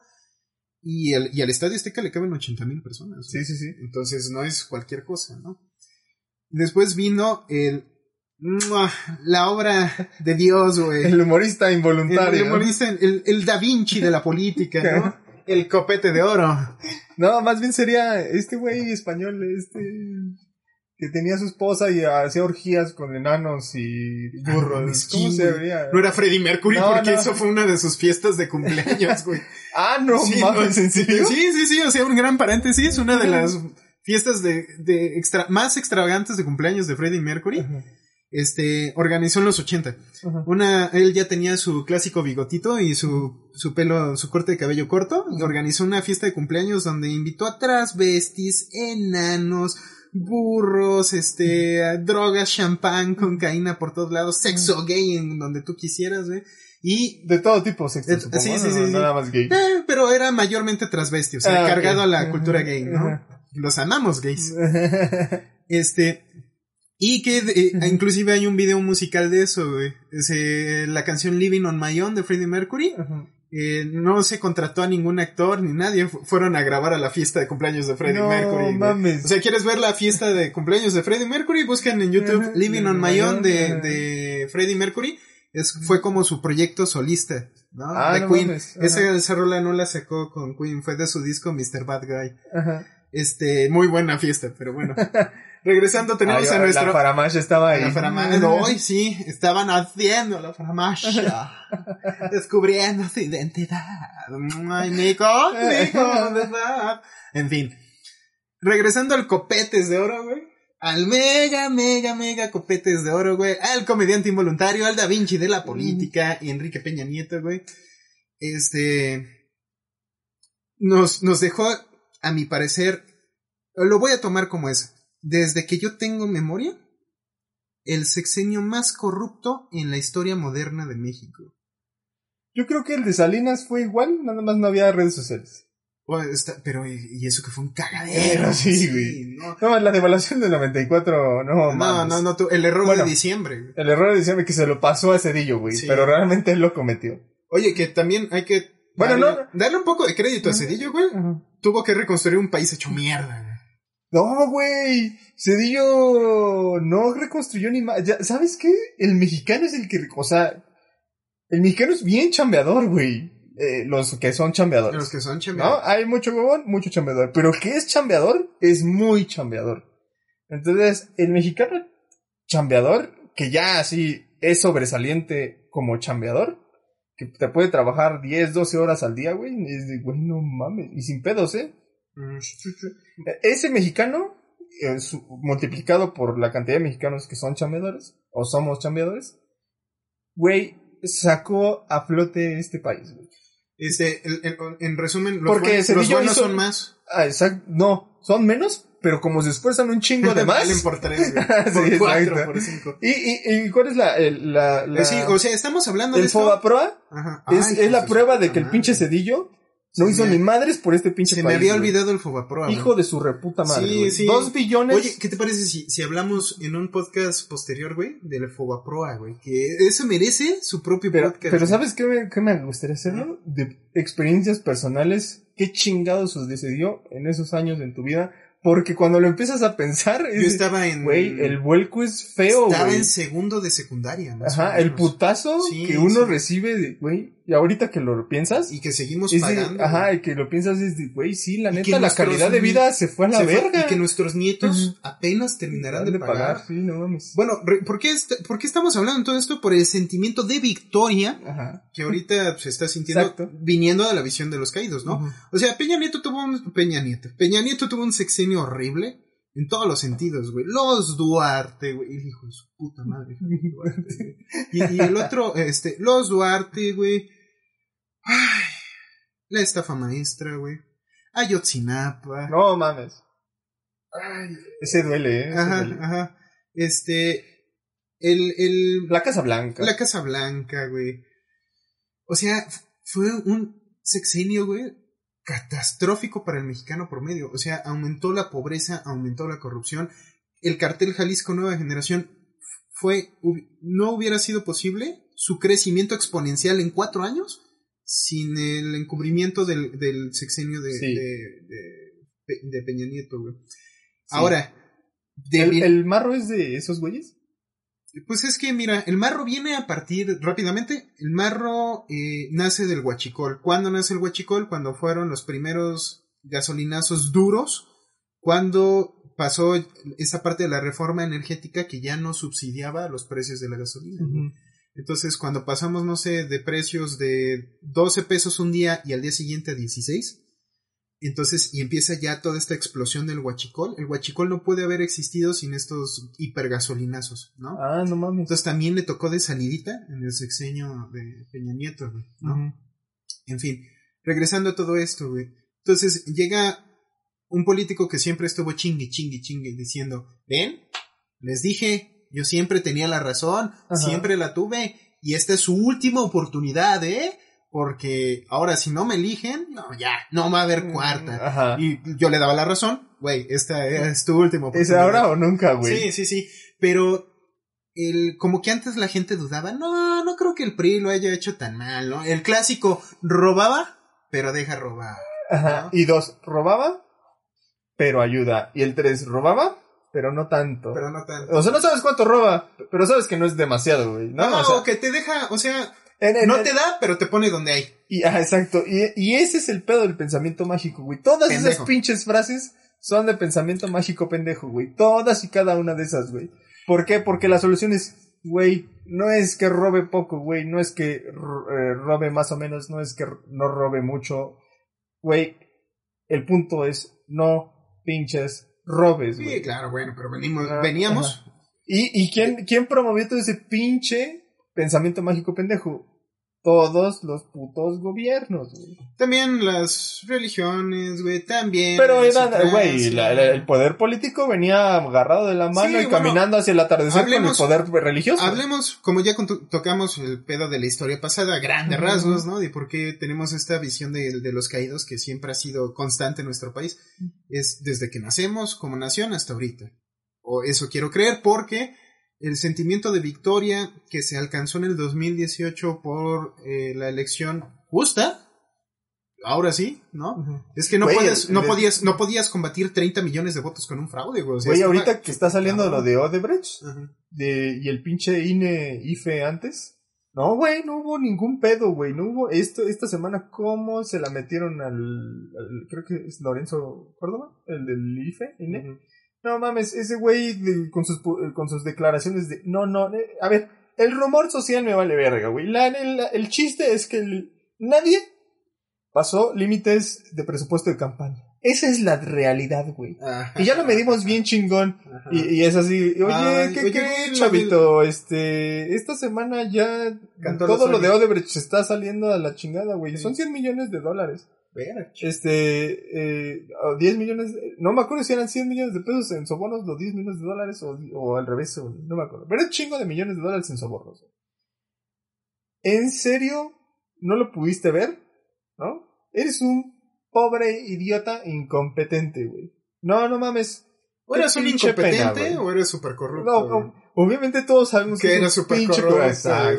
Y, el, y al Estadio Azteca le caben 80 mil personas. Sí, sí, sí. Entonces no es cualquier cosa, ¿no? Después vino el. La obra de Dios, güey. El humorista involuntario. el humorista, el, el Da Vinci de la política, ¿no? El copete de oro. No, más bien sería este güey español, este que tenía su esposa y hacía orgías con enanos y burros. mames, ¿Cómo ¿quién, se güey? vería? No era Freddie Mercury No, porque no. eso fue una de sus fiestas de cumpleaños, güey. Ah, no Sí, mames, ¿en serio? Sí, sí, sí, o sea, un gran paréntesis, una de las fiestas de, de extra, más extravagantes de cumpleaños de Freddie Mercury, Ajá, este, organizó en los 80. ajá. Una, él ya tenía su clásico bigotito y su, su pelo, su corte de cabello corto, y organizó una fiesta de cumpleaños donde invitó a transvestis, enanos, burros, este, drogas, champán, cocaína por todos lados, sexo gay en donde tú quisieras, güey. Y De todo tipo sexo, supongo, sí, sí, sí, No sí. Nada más gay. Eh, pero era mayormente transvesti, o sea, Ah, cargado a la cultura gay, ¿no? Los amamos gays. Este, y que eh, inclusive hay un video musical de eso, güey. Es, eh, la canción Living on My Own de Freddie Mercury. Eh, no se contrató a ningún actor ni nadie, fu- fueron a grabar a la fiesta de cumpleaños de Freddie No Mercury. mames. O sea, ¿quieres ver la fiesta de cumpleaños de Freddie Mercury? Busquen en YouTube Living on My Own de, de Freddie Mercury. Es, fue como su proyecto solista, ¿no? Ah, de no Queen. Esa, esa rola no la sacó con Queen, fue de su disco Mr. Bad Guy. Este, muy buena fiesta, pero bueno. Regresando, tenemos Ay, a nuestro... La faramacha estaba ahí. La faramacia. Hoy sí, estaban haciendo la farmacia. descubriendo su identidad. Ay, Nico, Nico, ¿verdad? En fin. Regresando al copetes de oro, güey. Al mega, mega, mega copetes de oro, güey. Al comediante involuntario, al Da Vinci de la política, y Enrique Peña Nieto, güey. Este. Nos, nos dejó, a mi parecer, lo voy a tomar como es. Desde que yo tengo memoria, el sexenio más corrupto en la historia moderna de México. Yo creo que el de Salinas fue igual, nada más no había redes sociales. Está- pero, y, eso que fue un cagadero. Pero sí, güey. no. No, la devaluación del 94, no, No, mames. no, no, tú- el error Bueno. de diciembre. güey. El error de diciembre que se lo pasó a Cedillo, güey. Sí. Pero realmente él lo cometió. Oye, que también hay que Bueno, darle, no. darle un poco de crédito a Cedillo, güey. Tuvo que reconstruir un país hecho mierda. güey. No, güey. Cedillo no reconstruyó ni más. Ya, ¿Sabes qué? El mexicano es el que. O sea, el mexicano es bien chambeador, güey. Eh, los que son chambeadores. Los que son ¿No? chambeadores. Hay mucho huevón, mucho chambeador. Pero que es chambeador es muy chambeador. Entonces, el mexicano chambeador, que ya así es sobresaliente como chambeador, que te puede trabajar 10, 12 horas al día, güey, es de, güey, no mames. Y sin pedos, ¿eh? Ese mexicano, eh, su- multiplicado por la cantidad de mexicanos que son chambeadores, o somos chambeadores, güey, sacó a flote este país, güey. Este, el- el- en resumen, los, Porque buenos, los buenos hizo- son más. Ah, exacto. No, son menos, pero como se esfuerzan un chingo de más. Valen por tres, güey. Sí, Por cuatro, exacto. por cinco. ¿Y, y, y cuál es la, el- la, la- Eh, Sí, o sea, estamos hablando de el. Fobaproa? Ajá. Es, Ay, es la hijos de prueba de que el pinche cedillo no hizo me- ni madres por este pinche Se me había güey. olvidado el Fobaproa. Hijo de su reputa madre, Sí, güey. sí. Dos billones. Oye, ¿qué te parece si, si hablamos en un podcast posterior, güey? Del Fobaproa, güey. Que eso merece su propio pero, podcast. pero güey. ¿sabes qué me, qué me gustaría hacerlo? De experiencias personales. ¿Qué chingados sucedió en esos años en tu vida? Porque cuando lo empiezas a pensar, Yo es, estaba en. güey, el vuelco es feo, Estaba güey. en segundo de secundaria. más o Ajá, el putazo Sí, que uno recibe, de, güey, y ahorita que lo piensas, Y que seguimos es de- pagando. ajá, y que lo piensas es de, güey, sí, la neta, la calidad de vida se fue a la fue- verga. Y que nuestros nietos apenas terminarán de, pagar. sí, no mames. Bueno, re- ¿por qué, est- ¿por qué estamos hablando de todo esto? Por el sentimiento de victoria Ajá. que ahorita se está sintiendo Exacto. viniendo de la visión de los caídos, ¿no? O sea, Peña Nieto tuvo un Peña Nieto. Peña Nieto tuvo un sexenio horrible en todos los sentidos, güey. Los Duarte, güey. El hijo de su puta madre. Duarte, güey. y, y el otro, este, los Duarte, güey. Ay, la estafa maestra, güey. Ayotzinapa. No mames. Ese duele, eh. ese ajá, duele. ajá. Este, el, el, La Casa Blanca. la Casa Blanca, güey. O sea, fue un sexenio, güey, catastrófico para el mexicano promedio. O sea, aumentó la pobreza, aumentó la corrupción. El cartel Jalisco Nueva Generación fue, no hubiera sido posible su crecimiento exponencial en cuatro años sin el encubrimiento del, del sexenio de, Sí. de, de- Pe- de Peña Nieto, güey. Ahora, de- ¿El, el marro es de esos güeyes? pues es que, mira, el marro viene a partir, rápidamente, el marro eh, nace del huachicol. ¿Cuándo nace el huachicol? Cuando fueron los primeros gasolinazos duros, cuando pasó esa parte de la reforma energética que ya no subsidiaba los precios de la gasolina. Entonces, cuando pasamos, no sé, de precios de 12 pesos un día y al día siguiente a 16, entonces, y empieza ya toda esta explosión del huachicol. El huachicol no puede haber existido sin estos hipergasolinazos, ¿no? Ah, no mames. Entonces también le tocó de salidita en el sexenio de Peña Nieto, güey, ¿no? En fin, regresando a todo esto, güey. Entonces llega un político que siempre estuvo chingue, chingue, chingue, diciendo, ven, les dije, yo siempre tenía la razón, Ajá. siempre la tuve, y esta es su última oportunidad, ¿eh? Porque ahora si no me eligen, no, ya, no va a haber cuarta. Ajá. Y yo le daba la razón, güey, esta es tu última ¿Es oportunidad. ahora o nunca, güey? Sí, sí, sí. Pero el, como que antes la gente dudaba, no, no creo que el PRI lo haya hecho tan mal, ¿no? El clásico robaba, pero deja robar. Ajá. Y dos, robaba, pero ayuda. Y el tres, robaba, pero no tanto. Pero no tanto. O sea, no sabes cuánto roba, pero sabes que no es demasiado, güey. No, No, o sea, o que te deja, o sea, en- en- no en- te da, pero te pone donde hay. Y, ah, exacto. Y, y ese es el pedo del pensamiento mágico, güey. Todas esas pinches frases son de pensamiento mágico pendejo, güey. Todas y cada una de esas, güey. ¿Por qué? Porque la solución es, güey, no es que robe poco, güey. No es que eh, robe más o menos, no es que no robe mucho. Güey, el punto es, no pinches robes. Sí, claro, bueno, pero venimos, veníamos. ¿Y, y quién, quién promovió todo ese pinche pensamiento mágico pendejo? Todos los putos gobiernos, güey. También las religiones, güey, también. Pero otras, güey, sí. la- la- el poder político venía agarrado de la mano Sí, y bueno, caminando hacia el atardecer hablemos- con el poder religioso. Hablemos, como ya tocamos el pedo de la historia pasada, grandes rasgos, ¿no? De por qué tenemos esta visión de, de los caídos que siempre ha sido constante en nuestro país. Es desde que nacemos como nación hasta ahorita. O eso quiero creer porque el sentimiento de victoria que se alcanzó en el 2018 por eh, la elección justa, ahora sí, ¿no? Es que no, Güey, puedes, no, podías, no podías combatir 30 millones de votos con un fraude, güey. O sea, Güey, estaba- ahorita que está saliendo lo de Odebrecht de, y el pinche INE IFE antes. No, güey, no hubo ningún pedo, güey. No hubo esto esta semana cómo se la metieron al, al- creo que es Lorenzo Córdoba, el del IFE, INE. No mames, ese güey de- con sus con sus declaraciones de no, no, eh, a ver, el rumor social me vale verga, güey. La- el, el chiste es que el- nadie pasó límites de presupuesto de campaña. Esa es la realidad, güey. Ajá. Y ya lo medimos bien chingón. Y, y es así, oye, Ay, ¿qué crees, chavito? Este, esta semana ya Cantó todo lo de. Odebrecht se está saliendo a la chingada, güey. Sí. Son 100 millones de dólares. Verga. Este, eh, o 10 millones, de- no me acuerdo si eran 100 millones de pesos en sobornos o 10 millones de dólares o, o al revés, o- no me acuerdo. Pero un chingo de millones de dólares en sobornos. ¿En serio no lo pudiste ver? ¿No? Eres un pobre idiota incompetente, güey. No, no mames. O Qué un pena, incompetente o eres súper corrupto. No, obviamente todos sabemos que es era un súper pinche corrupto.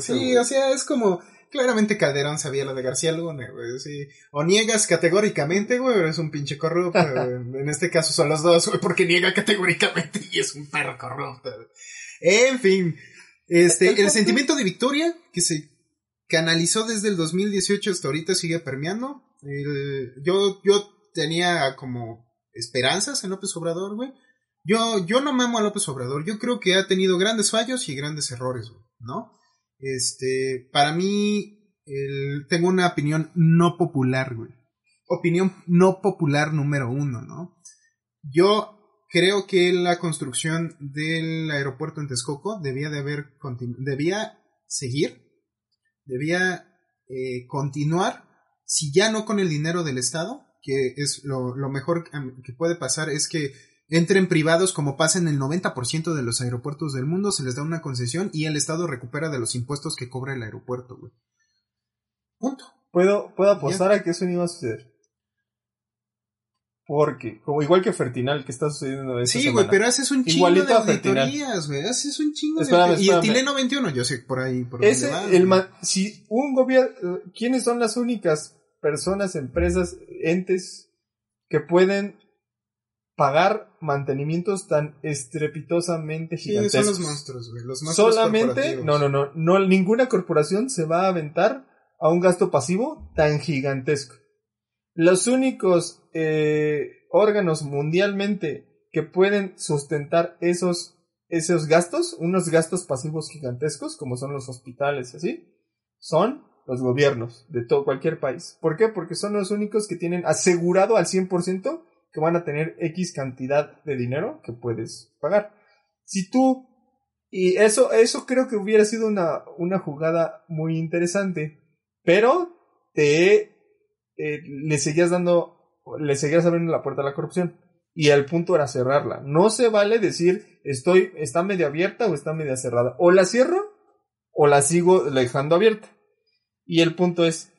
Sí, o sea, es como. Claramente Calderón sabía lo de García Luna, güey. Sí. O niegas categóricamente, güey, o eres un pinche corrupto. en este caso son los dos, güey, porque niega categóricamente y es un perro corrupto. güey. En fin. Este, El sentimiento de victoria que se canalizó desde el 2018 hasta ahorita sigue permeando. El- yo, yo tenía como esperanzas en López Obrador, güey. Yo, yo no mamo a López Obrador. Yo creo que ha tenido grandes fallos y grandes errores, güey, ¿no? Este, para mí, tengo una opinión no popular, güey. Opinión no popular número uno, ¿no? Yo creo que la construcción del aeropuerto en Texcoco debía de haber debía seguir, debía eh, continuar, si ya no con el dinero del Estado, que es lo, mejor que puede pasar es que entren privados como pasa en el 90% de los aeropuertos del mundo, se les da una concesión y el Estado recupera de los impuestos que cobra el aeropuerto, güey. Punto. Puedo, puedo apostar a que eso no iba a suceder. Porque, como igual que Fertinal, que está sucediendo esta Sí, güey, pero haces un chingo Igualito de auditorías, güey. Haces un chingo Espérame, de... Y el. Tileno 21, yo sé por ahí. Por Ese, va, el güey. ma- si un gobierno, ¿quiénes son las únicas personas, empresas, entes que pueden pagar mantenimientos tan estrepitosamente gigantescos? son los monstruos, güey. Los monstruos Solamente, no, no, no, no, ninguna corporación se va a aventar a un gasto pasivo tan gigantesco. Los únicos eh, órganos mundialmente que pueden sustentar esos, esos gastos, unos gastos pasivos gigantescos, como son los hospitales, y así, son los gobiernos de todo cualquier país. ¿Por qué? Porque son los únicos que tienen asegurado al 100% que van a tener X cantidad de dinero que puedes pagar. Si tú y eso, eso creo que hubiera sido una, una jugada muy interesante. Pero te eh, le seguías dando, le seguías abriendo la puerta a la corrupción. Y el punto era cerrarla. No se vale decir estoy, está medio abierta o está media cerrada. O la cierro o la sigo dejando abierta. Y el punto es,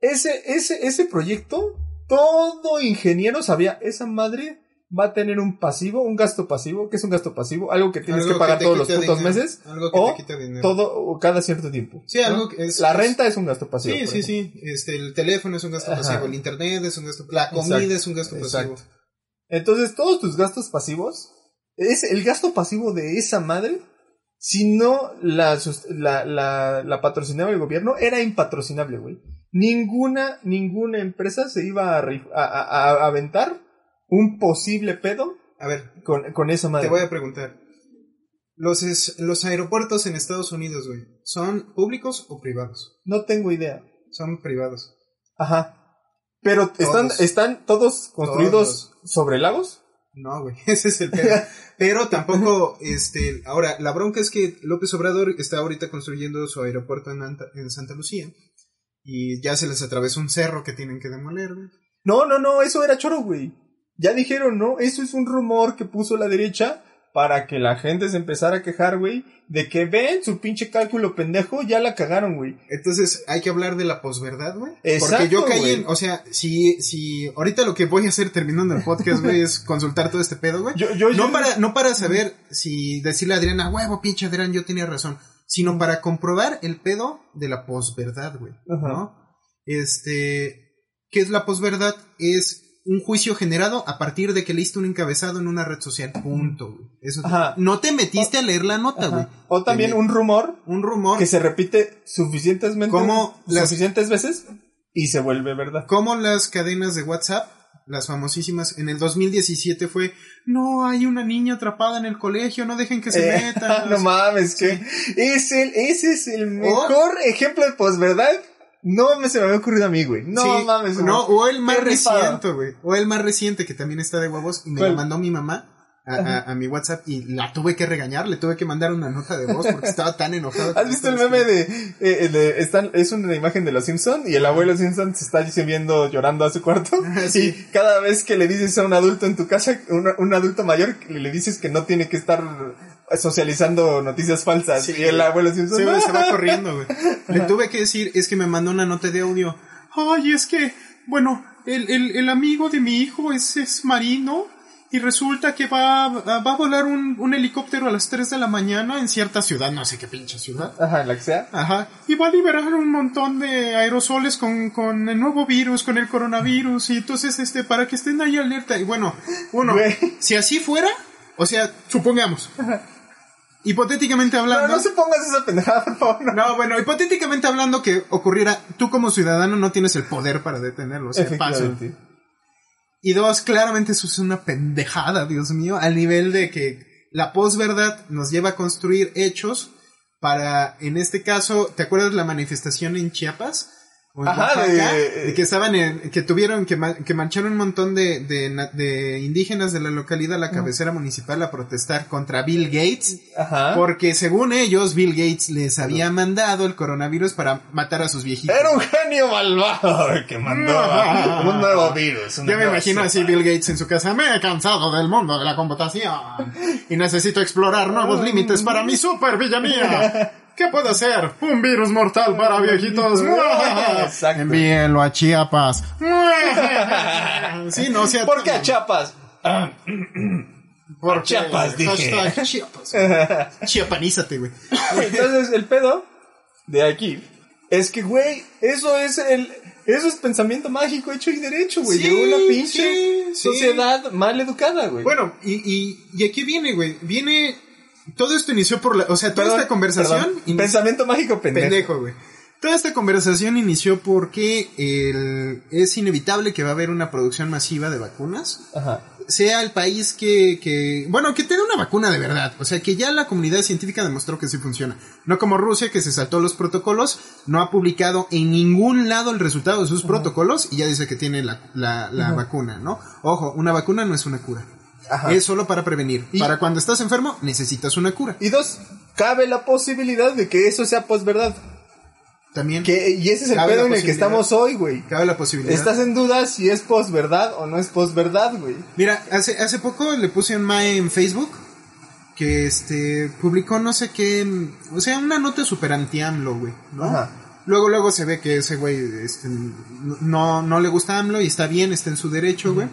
ese, ese, ese proyecto, todo ingeniero sabía, esa madre va a tener un pasivo, un gasto pasivo. ¿Qué es un gasto pasivo? Algo que tienes Algo que pagar todos los putos dinero. meses. Algo que o te quita dinero. Todo, o cada cierto tiempo. Sí, ¿no? algo que es... La renta es un gasto pasivo. Sí, sí, ejemplo. sí. Este, el teléfono es un gasto Ajá. pasivo, el internet es un gasto La comida Exacto, es un gasto pasivo. exacto. Entonces, todos tus gastos pasivos, es el gasto pasivo de esa madre, si no la, la, la, la patrocinaba el gobierno, era impatrocinable, güey. Ninguna, ninguna empresa se iba a, a, a- a aventar un posible pedo A ver, con, con esa madre. te voy a preguntar. Los, es- los aeropuertos en Estados Unidos, güey, ¿son públicos o privados? No tengo idea. Son privados. Ajá. Pero están, Todos. están todos construidos sobre lagos. No, güey, ese es el pedo. Pero tampoco, este, ahora, la bronca es que López Obrador está ahorita construyendo su aeropuerto en, Anta- en Santa Lucía. Y ya se les atravesó un cerro que tienen que demoler, güey. No, no, no, eso era choro, güey. Ya dijeron, ¿no? Eso es un rumor que puso la derecha para que la gente se empezara a quejar, güey, de que ven su pinche cálculo pendejo, ya la cagaron, güey. Entonces hay que hablar de la posverdad, güey. Porque yo caí en, o sea, si, si, ahorita lo que voy a hacer terminando el podcast, güey, es consultar todo este pedo, güey. Yo, yo, yo- No para, no para saber si decirle a Adriana, huevo, pinche Adrián, yo tenía razón, sino para comprobar el pedo de la posverdad, güey, Ajá. ¿no? Este, ¿qué es la posverdad? Es un juicio generado a partir de que leíste un encabezado en una red social, punto, güey. Eso, Ajá. no te metiste a leer la nota, güey. O también un rumor un rumor. que se repite suficientemente, ¿Cómo las- suficientes veces y se vuelve verdad. como las cadenas de WhatsApp, las famosísimas, en el 2017 fue, no, hay una niña atrapada en el colegio, no dejen que se Eh, meta. no mames, que es el, ese es el mejor ejemplo de posverdad. No me se me había ocurrido a mí, güey. No Sí, mames, no, o el más reciente, güey. O el más reciente, que también está de huevos, y me ¿Cuál? lo mandó mi mamá. A, a- a mi WhatsApp y la tuve que regañar, le tuve que mandar una nota de voz porque estaba tan enojado. ¿Has visto el meme de, eh, de- están, es una imagen de los Simpson y el abuelo Simpson se está viendo llorando a su cuarto Sí. y cada vez que le dices a un adulto en tu casa, un, un adulto mayor, le, dices que no tiene que estar socializando noticias falsas Sí. y el abuelo Simpson Sí, se va corriendo, güey. Le tuve que decir, es que me mandó una nota de audio. Ay, es que, bueno, el, el, el amigo de mi hijo es, es marino y resulta que va, va a volar un, un helicóptero a las 3 de la mañana en cierta ciudad, no sé qué pinche ciudad. Ajá, la que sea. Ajá. Y va a liberar un montón de aerosoles con, con el nuevo virus, con el coronavirus. Y entonces, este, para que estén ahí alerta. Y bueno, uno, si así fuera, o sea, supongamos, hipotéticamente hablando. No se pongas esa pendejada, por favor. no. No, bueno, hipotéticamente hablando que ocurriera, tú como ciudadano no tienes el poder para detenerlo, o sea, pasa. Y dos, claramente eso es una pendejada, Dios mío, al nivel de que la posverdad nos lleva a construir hechos para, en este caso, ¿te acuerdas la manifestación en Chiapas? Ajá, Oaxaca, de- de que estaban en, que tuvieron, que, ma- que mancharon un montón de, de, de indígenas de la localidad, la cabecera municipal, a protestar contra Bill Gates. Ajá. Porque según ellos, Bill Gates les había mandado el coronavirus para matar a sus viejitos. Era un genio malvado que mandó un nuevo virus. Yo me imagino cepa. así Bill Gates en su casa. Me he cansado del mundo de la computación y necesito explorar nuevos límites para mi super villanía. ¿Qué puedo hacer? Un virus mortal para viejitos. Exacto. Envíenlo a Chiapas. Sí, no sea ¿Por qué a Chiapas? Por Chiapas, dije. Hashtag Chiapas. Chiapanízate, güey. Entonces, el pedo de aquí es que, güey, eso es el. Eso es pensamiento mágico hecho y derecho, güey. Sí, de una pinche sí, sí. sociedad mal educada, güey. Bueno, y, y, y aquí viene, güey. Viene. Todo esto inició por la. O sea, toda Perdón, esta conversación. perdón. Pensamiento mágico pendejo. pendejo, güey. Toda esta conversación inició porque el- es inevitable que va a haber una producción masiva de vacunas. Ajá. Sea el país que, que, bueno, que tenga una vacuna de verdad. O sea, que ya la comunidad científica demostró que sí funciona. No como Rusia, que se saltó los protocolos, no ha publicado en ningún lado el resultado de sus protocolos y ya dice que tiene la, la, la vacuna, ¿no? Ojo, una vacuna no es una cura. Ajá. Es solo para prevenir. Y- Para cuando estás enfermo, necesitas una cura. Y dos, cabe la posibilidad de que eso sea posverdad. También Que, y ese es el pedo en el que estamos hoy, güey. cabe la posibilidad. Estás en duda si es posverdad o no es posverdad, güey. Mira, hace, hace poco le puse un mae en Facebook que este publicó no sé qué, o sea, una nota super anti-AMLO, güey, ¿no? Ajá. Luego, luego se ve que ese güey este, no, no le gusta AMLO y está bien, está en su derecho, güey.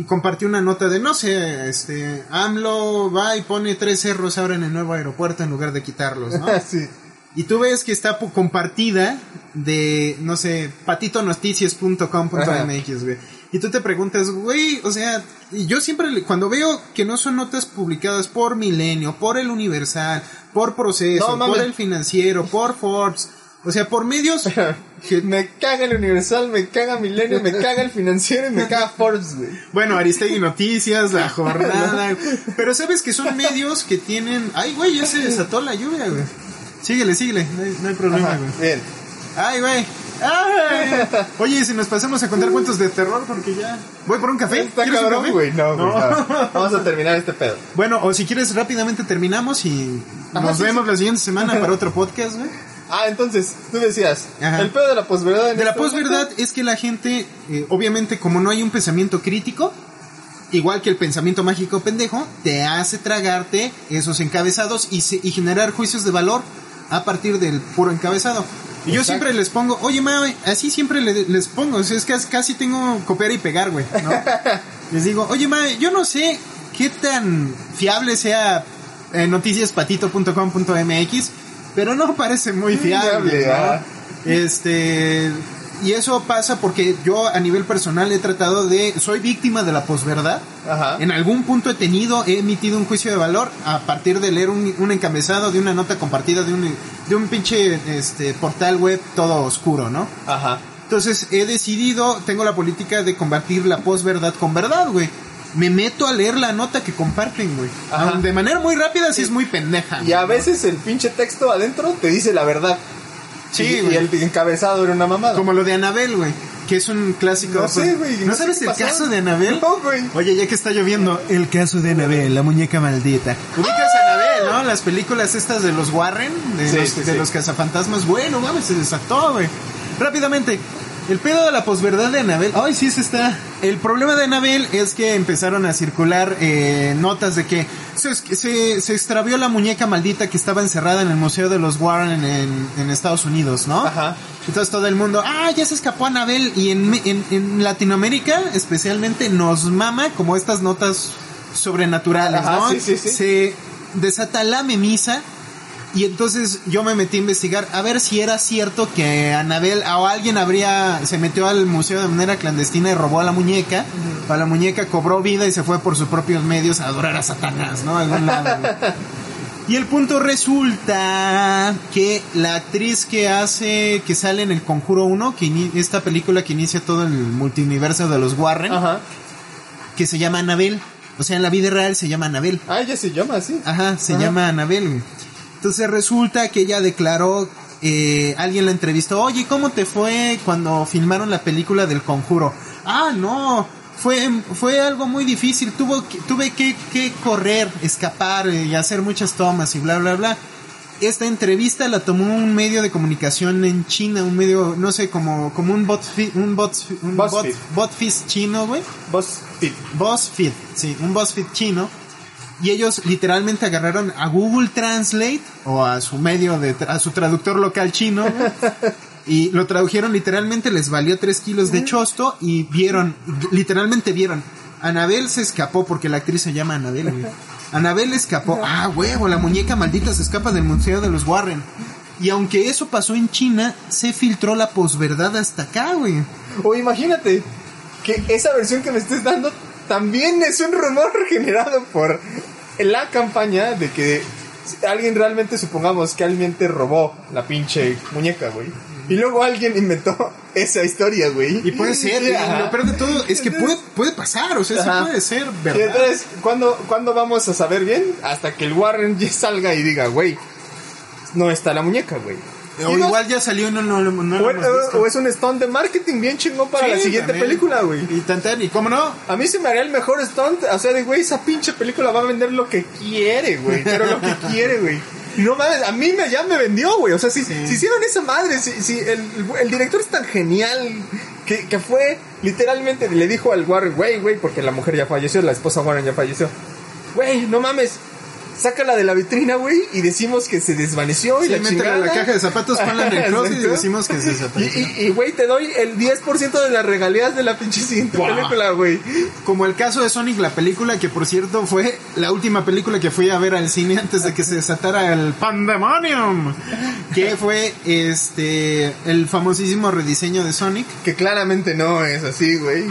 Y compartió una nota de, no sé, este, AMLO va y pone tres cerros ahora en el nuevo aeropuerto en lugar de quitarlos, ¿no? sí. Y tú ves que está compartida de, no sé, patitonoticias.com.mx, güey. Y tú te preguntas, güey, o sea, yo siempre, cuando veo que no son notas publicadas por Milenio, por El Universal, por Proceso, No, por El Financiero, por Forbes, o sea, por medios que, Me caga el Universal, me caga Milenio, me caga el financiero y me caga Forbes, güey. bueno, Aristegui Noticias, La Jornada, pero sabes que son medios que tienen, ay, güey, ya se desató la lluvia, güey. Síguele, síguele, no hay, no hay problema, güey. bien. Ay, güey. Ay. Oye, ¿y si nos pasamos a contar cuentos de terror, porque ya. Voy por un café. Está ¿Quieres un cabrón, güey. No, no. Vamos a terminar este pedo. Bueno, o si quieres rápidamente terminamos y Ajá, nos sí, vemos la siguiente semana para otro podcast, güey. Ah, entonces, tú decías, Ajá. el pedo de la posverdad. De la este posverdad es que la gente, eh, obviamente, como no hay un pensamiento crítico, igual que el pensamiento mágico pendejo, te hace tragarte esos encabezados y, se- y generar juicios de valor a partir del puro encabezado. Y yo siempre les pongo, oye, ma, güey, así siempre le- les pongo, o sea, es que casi tengo copiar y pegar, güey, ¿no? les digo, oye, ma, yo no sé qué tan fiable sea eh, noticiaspatito.com.mx, pero no parece muy fiable, ¿no? Este, y eso pasa porque yo a nivel personal he tratado de, soy víctima de la posverdad. Ajá. En algún punto he tenido, he emitido un juicio de valor a partir de leer un, un encabezado de una nota compartida de un, de un pinche este, portal web todo oscuro, ¿no? Ajá. Entonces he decidido, tengo la política de combatir la posverdad con verdad, güey. Me meto a leer la nota que comparten, güey. De manera muy rápida, sí es muy pendeja. Y a veces el pinche texto adentro te dice la verdad. Sí, y, güey. y el encabezado era una mamada. Como lo de Anabel, güey. que es un clásico. No sé, güey, ¿No, sabes el caso de Anabel? No, güey. Oye, ya que está lloviendo, el caso de Anabel, la muñeca maldita. Ubicas a Anabel, ¿no? Las películas estas de los Warren, de, Sí, los, sí, de sí. los cazafantasmas. Bueno, mames, se desató, güey. Rápidamente. El pedo de la posverdad de Anabel. Ay, sí, se está. El problema de Anabel es que empezaron a circular eh, notas de que se, se, se extravió la muñeca maldita que estaba encerrada en el Museo de los Warren en, en Estados Unidos, ¿no? Ajá. Entonces todo el mundo, ah, ya se escapó Anabel. Y en, en, en Latinoamérica, especialmente, nos mama como estas notas sobrenaturales, Ajá, ¿no? sí, sí, sí. Se desata la memisa. Y entonces yo me metí a investigar a ver si era cierto que Anabel o alguien habría, se metió al museo de manera clandestina y robó a la muñeca. A la muñeca cobró vida y se fue por sus propios medios a adorar a Satanás, ¿no? A algún lado. Y el punto resulta que la actriz que hace, que sale en El Conjuro 1, que esta película que inicia todo el multiverso de los Warren, que se llama Anabel. O sea, en la vida real se llama Anabel. Ah, ella se llama así. Ajá, se llama Anabel. güey. Entonces resulta que ella declaró, eh, alguien la entrevistó, oye, ¿cómo te fue cuando filmaron la película del conjuro? Ah, no, fue, fue algo muy difícil, Tuvo que- tuve que, que correr, escapar y hacer muchas tomas y bla, bla, bla. Esta entrevista la tomó un medio de comunicación en China, un medio, no sé, como, como un BuzzFeed, un BuzzFeed, un BuzzFeed chino, güey. BuzzFeed. BuzzFeed, sí, un BuzzFeed chino. Y ellos literalmente agarraron a Google Translate o a su medio de, a su traductor local chino ¿no? y lo tradujeron literalmente, les valió 3 kilos de chosto y vieron, literalmente vieron, Anabel se escapó porque la actriz se llama Anabel. güey. Anabel escapó, ah huevo, la muñeca maldita se escapa del museo de los Warren. Y aunque eso pasó en China, se filtró la posverdad hasta acá, güey. O imagínate que esa versión que me estés dando también es un rumor generado por la campaña de que alguien realmente, supongamos que alguien te robó la pinche muñeca, güey. Y luego alguien inventó esa historia, güey. Y puede ser, y lo peor de todo es que puede, puede pasar, o sea, sí puede ser, Y ¿verdad? entonces, ¿cuándo, ¿cuándo vamos a saber bien? Hasta que el Warren ya salga y diga, güey, no está la muñeca, güey. O igual ya salió y no, no, no, no lo o, hemos visto. o es un stunt de marketing bien chingón para Sí, la siguiente también. película, güey. Y tan, tan, y cómo no, A mí se me haría el mejor stunt. O sea, de güey, esa pinche película va a vender lo que quiere, güey. Pero lo que quiere, güey. No mames, a mí me, ya me vendió, güey. O sea, si, Sí. si hicieron esa madre, si, si el, el director es tan genial que, que fue literalmente le dijo al Warren, güey, güey, porque la mujer ya falleció, la esposa Warren ya falleció. Güey, no mames. Sácala de la vitrina, güey, y decimos que se desvaneció y Sí, la chingada. en la caja de zapatos, ponla en el closet y decimos que se desapareció. y, y, güey, te doy el 10% de las regalías de la pinche siguiente Wow. película, güey. Como el caso de Sonic, la película que por cierto fue la última película que fui a ver al cine antes de que se desatara el Pandemonium, que fue este el famosísimo rediseño de Sonic. Que claramente no es así, güey.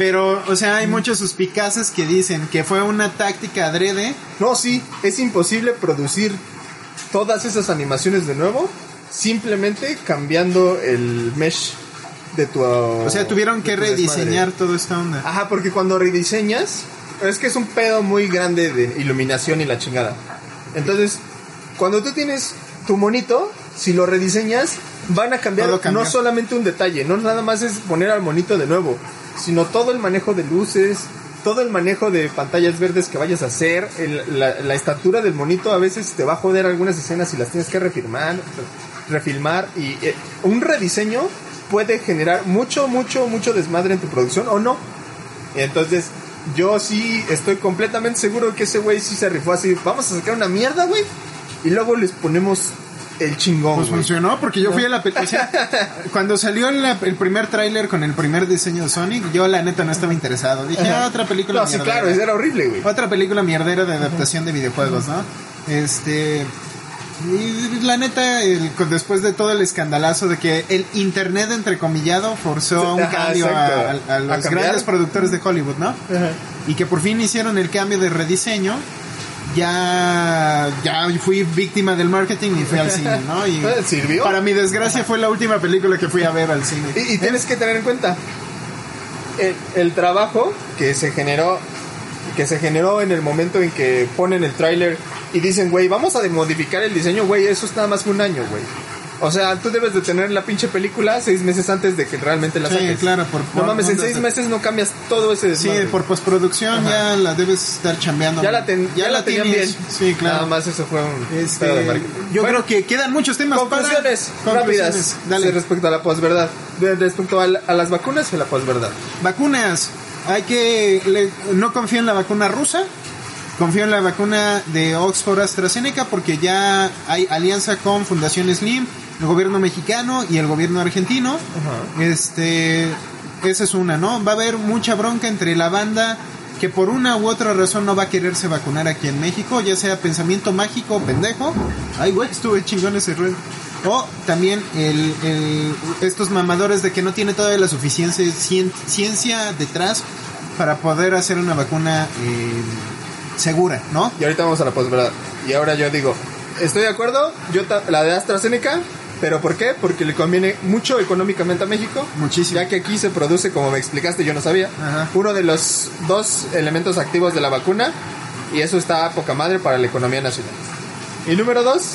Pero, o sea, hay muchos suspicaces que dicen que fue una táctica adrede No, sí, es imposible producir todas esas animaciones de nuevo simplemente cambiando el mesh de tu... O sea, tuvieron que tu rediseñar toda esta onda. Ajá, porque cuando rediseñas, es que es un pedo muy grande de iluminación y la chingada. Entonces, cuando tú tienes tu monito, si lo rediseñas, van a cambiar no solamente un detalle, no nada más es poner al monito de nuevo, sino todo el manejo de luces, todo el manejo de pantallas verdes que vayas a hacer, la, estatura del monito a veces te va a joder algunas escenas y las tienes que refirmar, refilmar y eh, un rediseño puede generar mucho, mucho, mucho desmadre en tu producción o no. Entonces, yo sí estoy completamente seguro que ese güey sí se rifó así. Vamos a sacar una mierda, güey. Y luego les ponemos el chingón, Pues güey. funcionó porque yo fui a la película. O sea, cuando salió la- el primer tráiler con el primer diseño de Sonic, yo la neta no estaba interesado. Dije, ah, otra película No, sí, claro, era horrible, güey. Otra película mierdera de adaptación de videojuegos, ¿no? Este. Y la neta, el- después de todo el escandalazo de que el internet entrecomillado forzó un cambio a, exacto. a- a ¿A los grandes productores de Hollywood, ¿no? Ajá. y que por fin hicieron el cambio de rediseño, ya, ya fui víctima del marketing y fui al cine, ¿no? Y Eh, ¿Sirvió? para mi desgracia fue la última película que fui a ver al cine. Y, y tienes que tener en cuenta el, el trabajo que se generó que se generó en el momento en que ponen el tráiler y dicen, güey, vamos a modificar el diseño, güey, eso es nada más que un año, güey. O sea, tú debes de tener la pinche película seis meses antes de que realmente la Sí, saques. claro, por- No mames, en seis meses no cambias todo ese Sí, desmadre. por postproducción ya la debes estar chambeando. Ya la, ten- ya la tenían tienes. bien. Sí, claro. Nada más eso fue un Este, yo Bueno, creo que quedan muchos temas conclusiones para rápidas conclusiones. sí, Dale. respecto a la posverdad. Respecto a, la- a las vacunas y a la posverdad. Vacunas. Hay que le- no confío en la vacuna rusa. Confío en la vacuna de Oxford AstraZeneca porque ya hay alianza con Fundación Slim, el gobierno mexicano y el gobierno argentino. Este, esa es una, ¿no? Va a haber mucha bronca entre la banda que por una u otra razón no va a quererse vacunar aquí en México, ya sea pensamiento mágico o pendejo. Ay, güey, estuve chingón ese ruido. O también el, el- estos mamadores de que no tiene todavía la suficiente cien- ciencia detrás para poder hacer una vacuna eh, segura, ¿no? Y ahorita vamos a la posverdad. Y ahora yo digo, estoy de acuerdo, yo la de AstraZeneca, pero ¿por qué? Porque le conviene mucho económicamente a México. Muchísimo. Ya que aquí se produce, como me explicaste, yo no sabía, Ajá. uno de los dos elementos activos de la vacuna. Y eso está a poca madre para la economía nacional. Y número dos,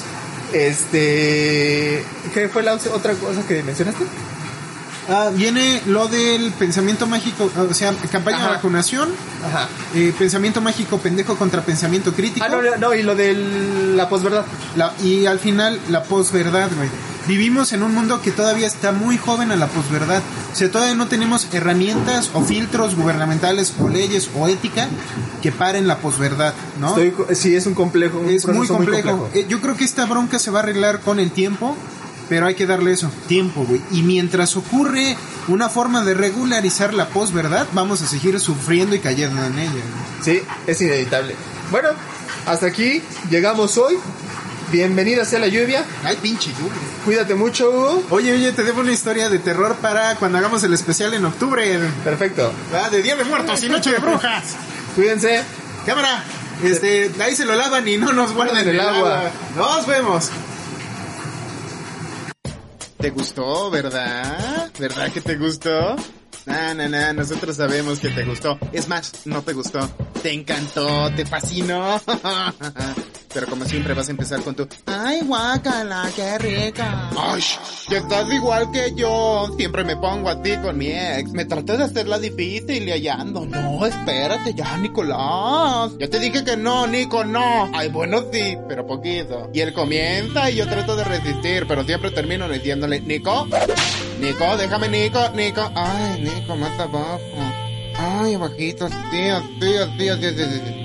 este... ¿Qué fue la otra cosa que mencionaste? Ah, viene lo del pensamiento mágico, o sea, campaña Ajá. de vacunación, Ajá. eh, pensamiento mágico pendejo contra pensamiento crítico. Ah, no, no, no, y lo de la posverdad. La- y al final, la posverdad, güey. Vivimos en un mundo que todavía está muy joven a la posverdad. O sea, todavía no tenemos herramientas o filtros gubernamentales o leyes o ética que paren la posverdad, ¿no? Estoy sí, es un complejo. un es muy proceso complejo. Eh, yo creo que esta bronca se va a arreglar con el tiempo, pero hay que darle eso, tiempo, güey. Y mientras ocurre una forma de regularizar la posverdad, vamos a seguir sufriendo y cayendo en ella. güey. Sí, es inevitable. Bueno, hasta aquí llegamos hoy. Bienvenida sea la lluvia. Ay, pinche lluvia. Cuídate mucho, Hugo. Oye, oye, te debo una historia de terror para cuando hagamos el especial en octubre. Perfecto. Ah, de Día de Muertos y Noche de Brujas. Cuídense. Cámara, este, ahí se lo lavan y no nos guarden el agua. Nos vemos. ¿Te gustó, verdad? ¿Verdad que te gustó? Nah, nah, nah, nosotros sabemos que te gustó. Es más, no te gustó. Te encantó, te fascinó. Pero como siempre vas a empezar con tu... ¡Ay, guácala, qué rica! ¡Ay, que estás igual que yo! Siempre me pongo a ti con mi ex. Me traté de hacerla difícil y hallando. No, espérate ya, Nicolás. Ya te dije que no, Nico, no. Ay, bueno, sí, pero poquito. Y él comienza y yo trato de resistir, pero siempre termino diciéndole, Nico, Nico, déjame, Nico, Nico. Ay, Nico, más abajo. Ay, abajito, tío, tío, tío, tío,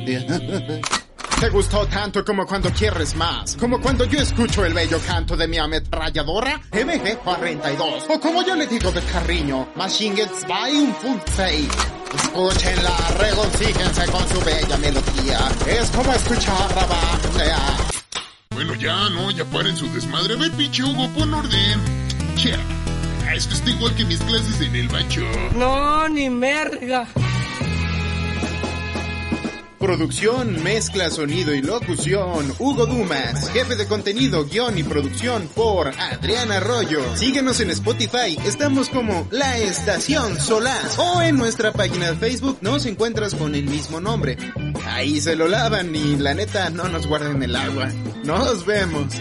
tío, tío. Te gustó tanto como cuando quieres más. Como cuando yo escucho el bello canto de mi ametralladora MG42. O como yo le digo de cariño, Machine Gets By un full fake. Escúchenla, regocíjense con su bella melodía. Es como escuchar la banda. Bueno, ya, no, ya paren su desmadre. A ver, pinche Hugo, pon orden. Che, ah, es que está igual que mis clases en el bacho. No, ni merga. Producción, mezcla, sonido y locución, Hugo Dumas. Jefe de contenido, guion y producción por Adrián Arroyo. Síguenos en Spotify, estamos como La Estación Solaz. O en nuestra página de Facebook nos encuentras con el mismo nombre. Ahí se lo lavan y la neta no nos guarden el agua. Nos vemos.